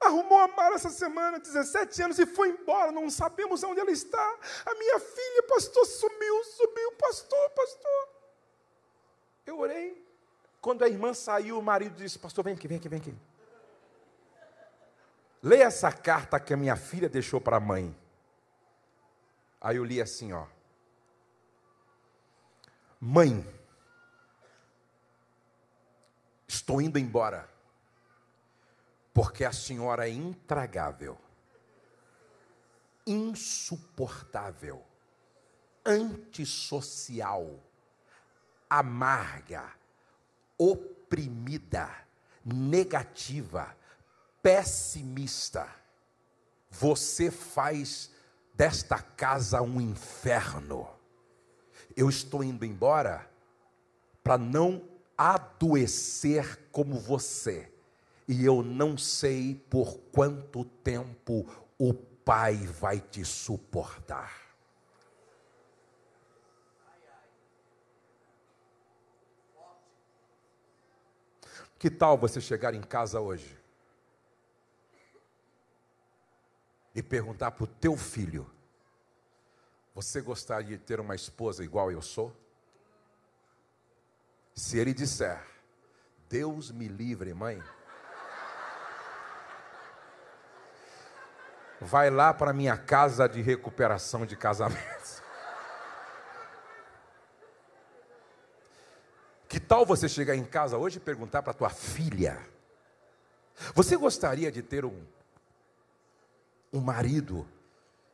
arrumou a mala essa semana, 17 anos, e foi embora, não sabemos onde ela está. A minha filha, pastor, sumiu, sumiu, pastor, pastor. Eu orei, quando a irmã saiu, o marido disse: Pastor, vem aqui, vem aqui, vem aqui. Leia essa carta que a minha filha deixou para a mãe. Aí eu li assim, ó. Mãe, estou indo embora, porque a senhora é intragável, insuportável, antissocial, amarga, oprimida, negativa, pessimista. Você faz desta casa um inferno. Eu estou indo embora para não adoecer como você. E eu não sei por quanto tempo o Pai vai te suportar. Que tal você chegar em casa hoje e perguntar para o teu filho: Você gostaria de ter uma esposa igual eu sou? Se ele disser: Deus me livre, mãe. Vai lá para minha casa de recuperação de casamento. Tal você chegar em casa hoje e perguntar para tua filha: Você gostaria de ter um, um marido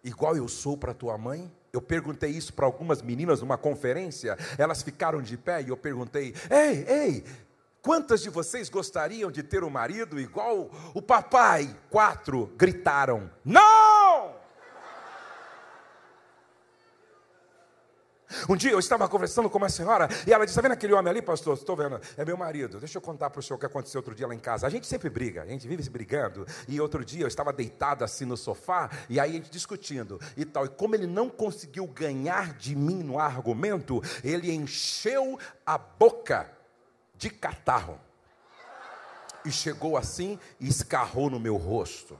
igual eu sou para tua mãe? Eu perguntei isso para algumas meninas numa conferência, elas ficaram de pé e eu perguntei: Ei, ei, quantas de vocês gostariam de ter um marido igual o papai? Quatro gritaram: Não! Um dia eu estava conversando com uma senhora e ela disse: Está vendo aquele homem ali, pastor? Estou vendo, é meu marido. Deixa eu contar para o senhor o que aconteceu outro dia lá em casa. A gente sempre briga, a gente vive se brigando. E outro dia eu estava deitado assim no sofá e aí a gente discutindo e tal. E como ele não conseguiu ganhar de mim no argumento, ele encheu a boca de catarro e chegou assim e escarrou no meu rosto.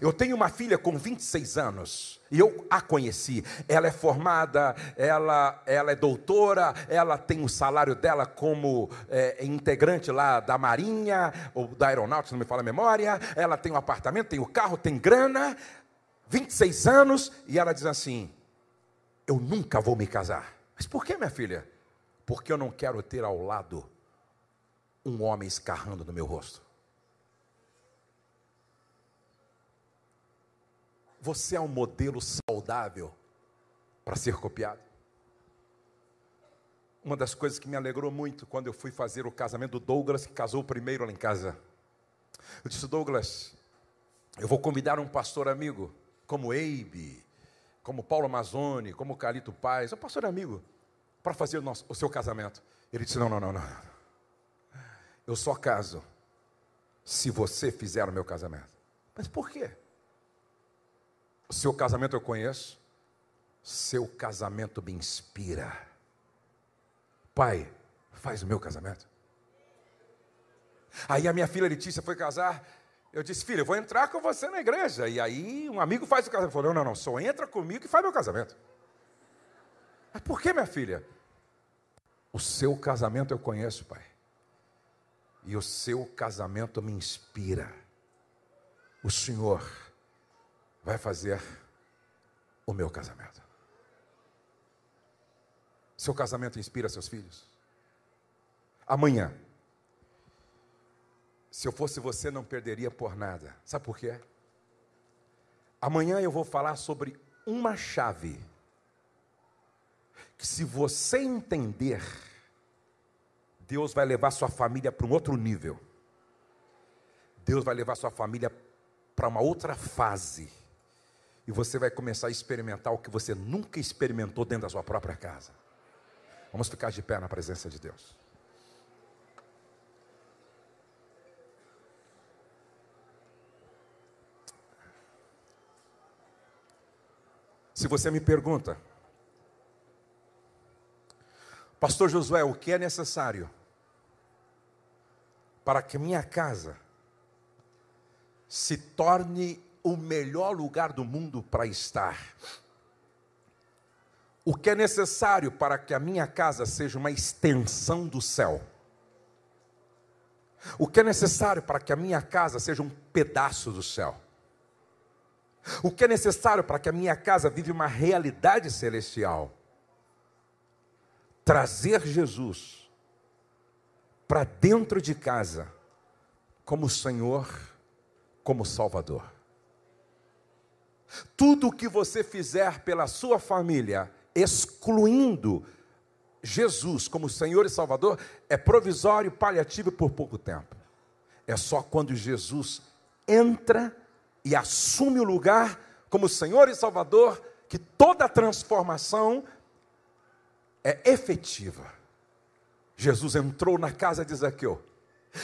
Eu tenho uma filha com 26 anos e eu a conheci. Ela é formada, ela, ela é doutora, ela tem o salário dela como é, integrante lá da Marinha ou da Aeronáutica, não me fala a memória. Ela tem um apartamento, tem o um carro, tem grana. 26 anos e ela diz assim: Eu nunca vou me casar. Mas por que, minha filha? Porque eu não quero ter ao lado um homem escarrando no meu rosto. Você é um modelo saudável para ser copiado. Uma das coisas que me alegrou muito quando eu fui fazer o casamento do Douglas, que casou primeiro lá em casa. Eu disse, Douglas, eu vou convidar um pastor amigo, como Eibe, como Paulo Amazone, como Calito Paz, um pastor amigo, para fazer o, nosso, o seu casamento. Ele disse: Não, não, não, não. Eu só caso se você fizer o meu casamento. Mas por quê? Seu casamento eu conheço, seu casamento me inspira. Pai, faz o meu casamento. Aí a minha filha Letícia foi casar. Eu disse, filha, eu vou entrar com você na igreja. E aí um amigo faz o casamento. Falou, não, não, não, só entra comigo e faz meu casamento. Mas por que, minha filha? O seu casamento eu conheço, pai. E o seu casamento me inspira. O Senhor vai fazer o meu casamento. Seu casamento inspira seus filhos. Amanhã, se eu fosse você, não perderia por nada. Sabe por quê? Amanhã eu vou falar sobre uma chave que, se você entender, Deus vai levar sua família para um outro nível. Deus vai levar sua família para uma outra fase e você vai começar a experimentar o que você nunca experimentou dentro da sua própria casa. Vamos ficar de pé na presença de Deus. Se você me pergunta, Pastor Josué, o que é necessário para que minha casa se torne o melhor lugar do mundo para estar. O que é necessário para que a minha casa seja uma extensão do céu. O que é necessário para que a minha casa seja um pedaço do céu. O que é necessário para que a minha casa vive uma realidade celestial. Trazer Jesus para dentro de casa como Senhor, como Salvador. Tudo o que você fizer pela sua família, excluindo Jesus como Senhor e Salvador, é provisório, paliativo por pouco tempo. É só quando Jesus entra e assume o lugar como Senhor e Salvador que toda transformação é efetiva. Jesus entrou na casa de Zaqueu.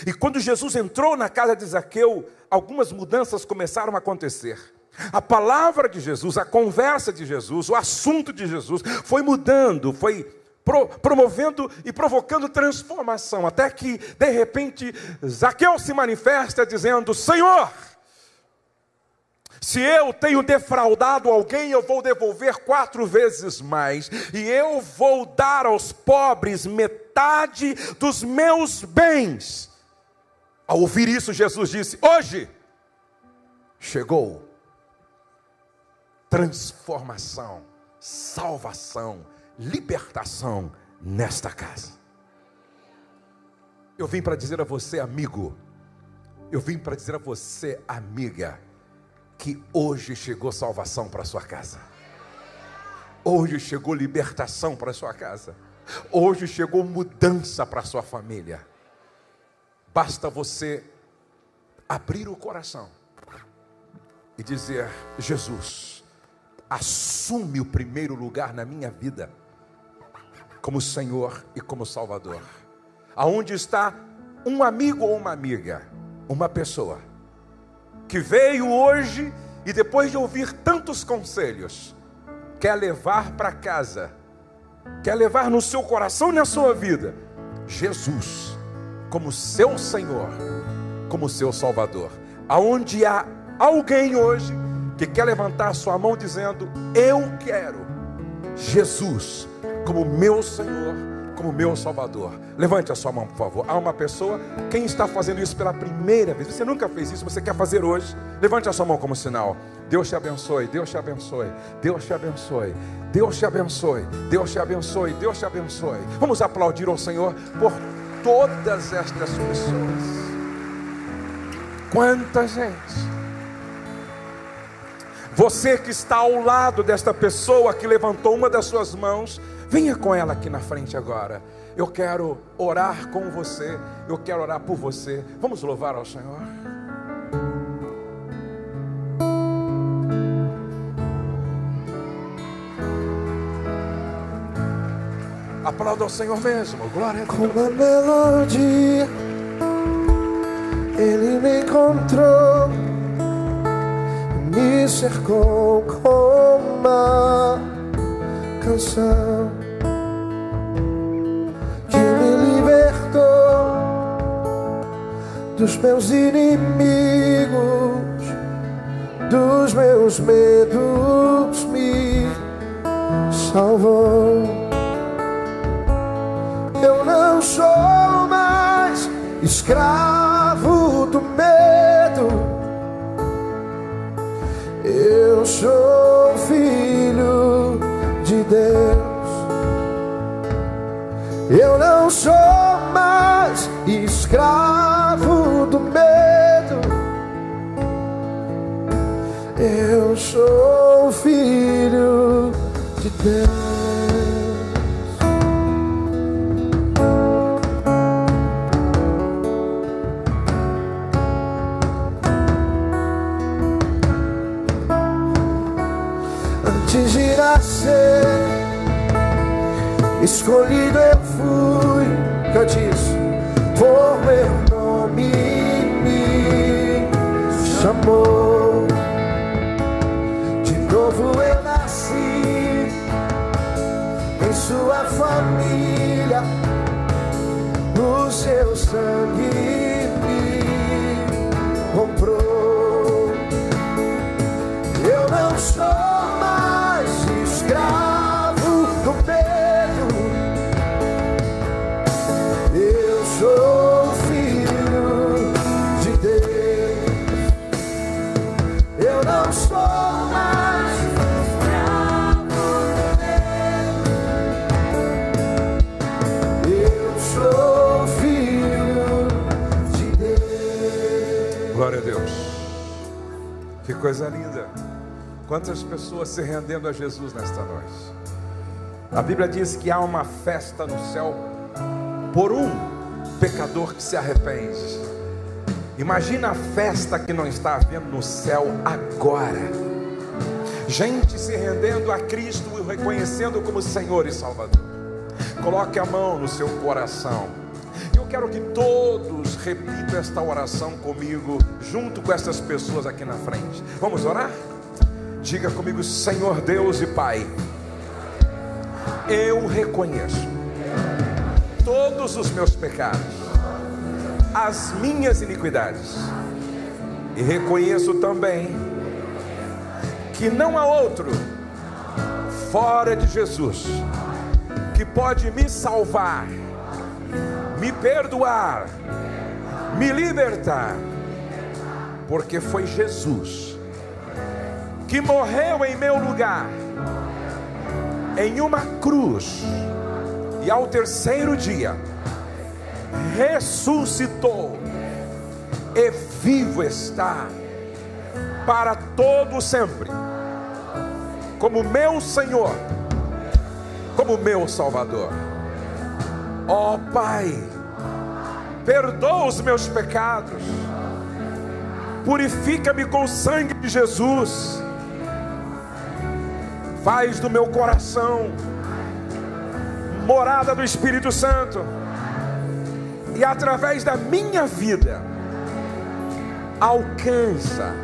E quando Jesus entrou na casa de Zaqueu, algumas mudanças começaram a acontecer. A palavra de Jesus, a conversa de Jesus, o assunto de Jesus foi mudando, foi pro, promovendo e provocando transformação, até que, de repente, Zaqueu se manifesta dizendo: Senhor, se eu tenho defraudado alguém, eu vou devolver quatro vezes mais, e eu vou dar aos pobres metade dos meus bens. Ao ouvir isso, Jesus disse: Hoje chegou transformação, salvação, libertação nesta casa. Eu vim para dizer a você, amigo, eu vim para dizer a você, amiga, que hoje chegou salvação para sua casa. Hoje chegou libertação para sua casa. Hoje chegou mudança para sua família. Basta você abrir o coração e dizer: Jesus, assume o primeiro lugar na minha vida, como Senhor e como Salvador. Aonde está um amigo ou uma amiga, uma pessoa, que veio hoje e depois de ouvir tantos conselhos, quer levar para casa, quer levar no seu coração e na sua vida, Jesus como seu Senhor, como seu Salvador. Aonde há alguém hoje que quer levantar sua mão dizendo: Eu quero Jesus como meu Senhor, como meu Salvador. Levante a sua mão, por favor. Há uma pessoa, quem está fazendo isso pela primeira vez, você nunca fez isso, você quer fazer hoje, levante a sua mão como sinal. Deus te abençoe, Deus te abençoe, Deus te abençoe, Deus te abençoe, Deus te abençoe, Deus te abençoe. Vamos aplaudir ao Senhor por todas estas pessoas. Quanta gente. Você que está ao lado desta pessoa que levantou uma das suas mãos, venha com ela aqui na frente agora. Eu quero orar com você, eu quero orar por você. Vamos louvar ao Senhor. Aplauda ao Senhor mesmo. Glória a Deus. Com uma melodia, Ele me encontrou, me cercou com uma canção que me libertou dos meus inimigos, dos meus medos, me salvou. Eu não sou mais escravo Deus. Eu não sou mais escravo do medo. Eu sou filho de Deus. Antes de nascer, escolhido eu fui, cante isso, por meu nome me chamou. De novo eu nasci em sua família, o seu sangue me comprou. Coisa linda. Quantas pessoas se rendendo a Jesus nesta noite. A Bíblia diz que há uma festa no céu por um pecador que se arrepende. Imagina a festa que não está havendo no céu agora. Gente se rendendo a Cristo e reconhecendo como Senhor e Salvador. Coloque a mão no seu coração. Quero que todos repitam esta oração comigo, junto com essas pessoas aqui na frente. Vamos orar? Diga comigo, Senhor Deus e Pai, eu reconheço todos os meus pecados, as minhas iniquidades, e reconheço também que não há outro fora de Jesus que pode me salvar, me perdoar, me libertar, porque foi Jesus que morreu em meu lugar, em uma cruz, e ao terceiro dia ressuscitou, e vivo está para todo sempre, como meu Senhor, como meu Salvador. Ó Pai, perdoa os meus pecados, purifica-me com o sangue de Jesus Faz do meu coração morada do Espírito Santo. E através da minha vida, alcança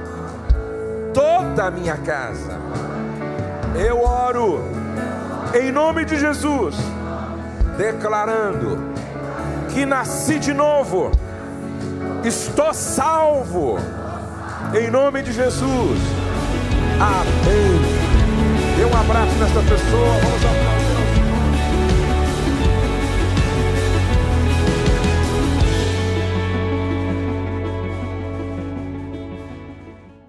toda a minha casa. Eu oro em nome de Jesus, declarando que nasci de novo, estou salvo, em nome de Jesus. Amém. Dê um abraço nessa pessoa, vamos.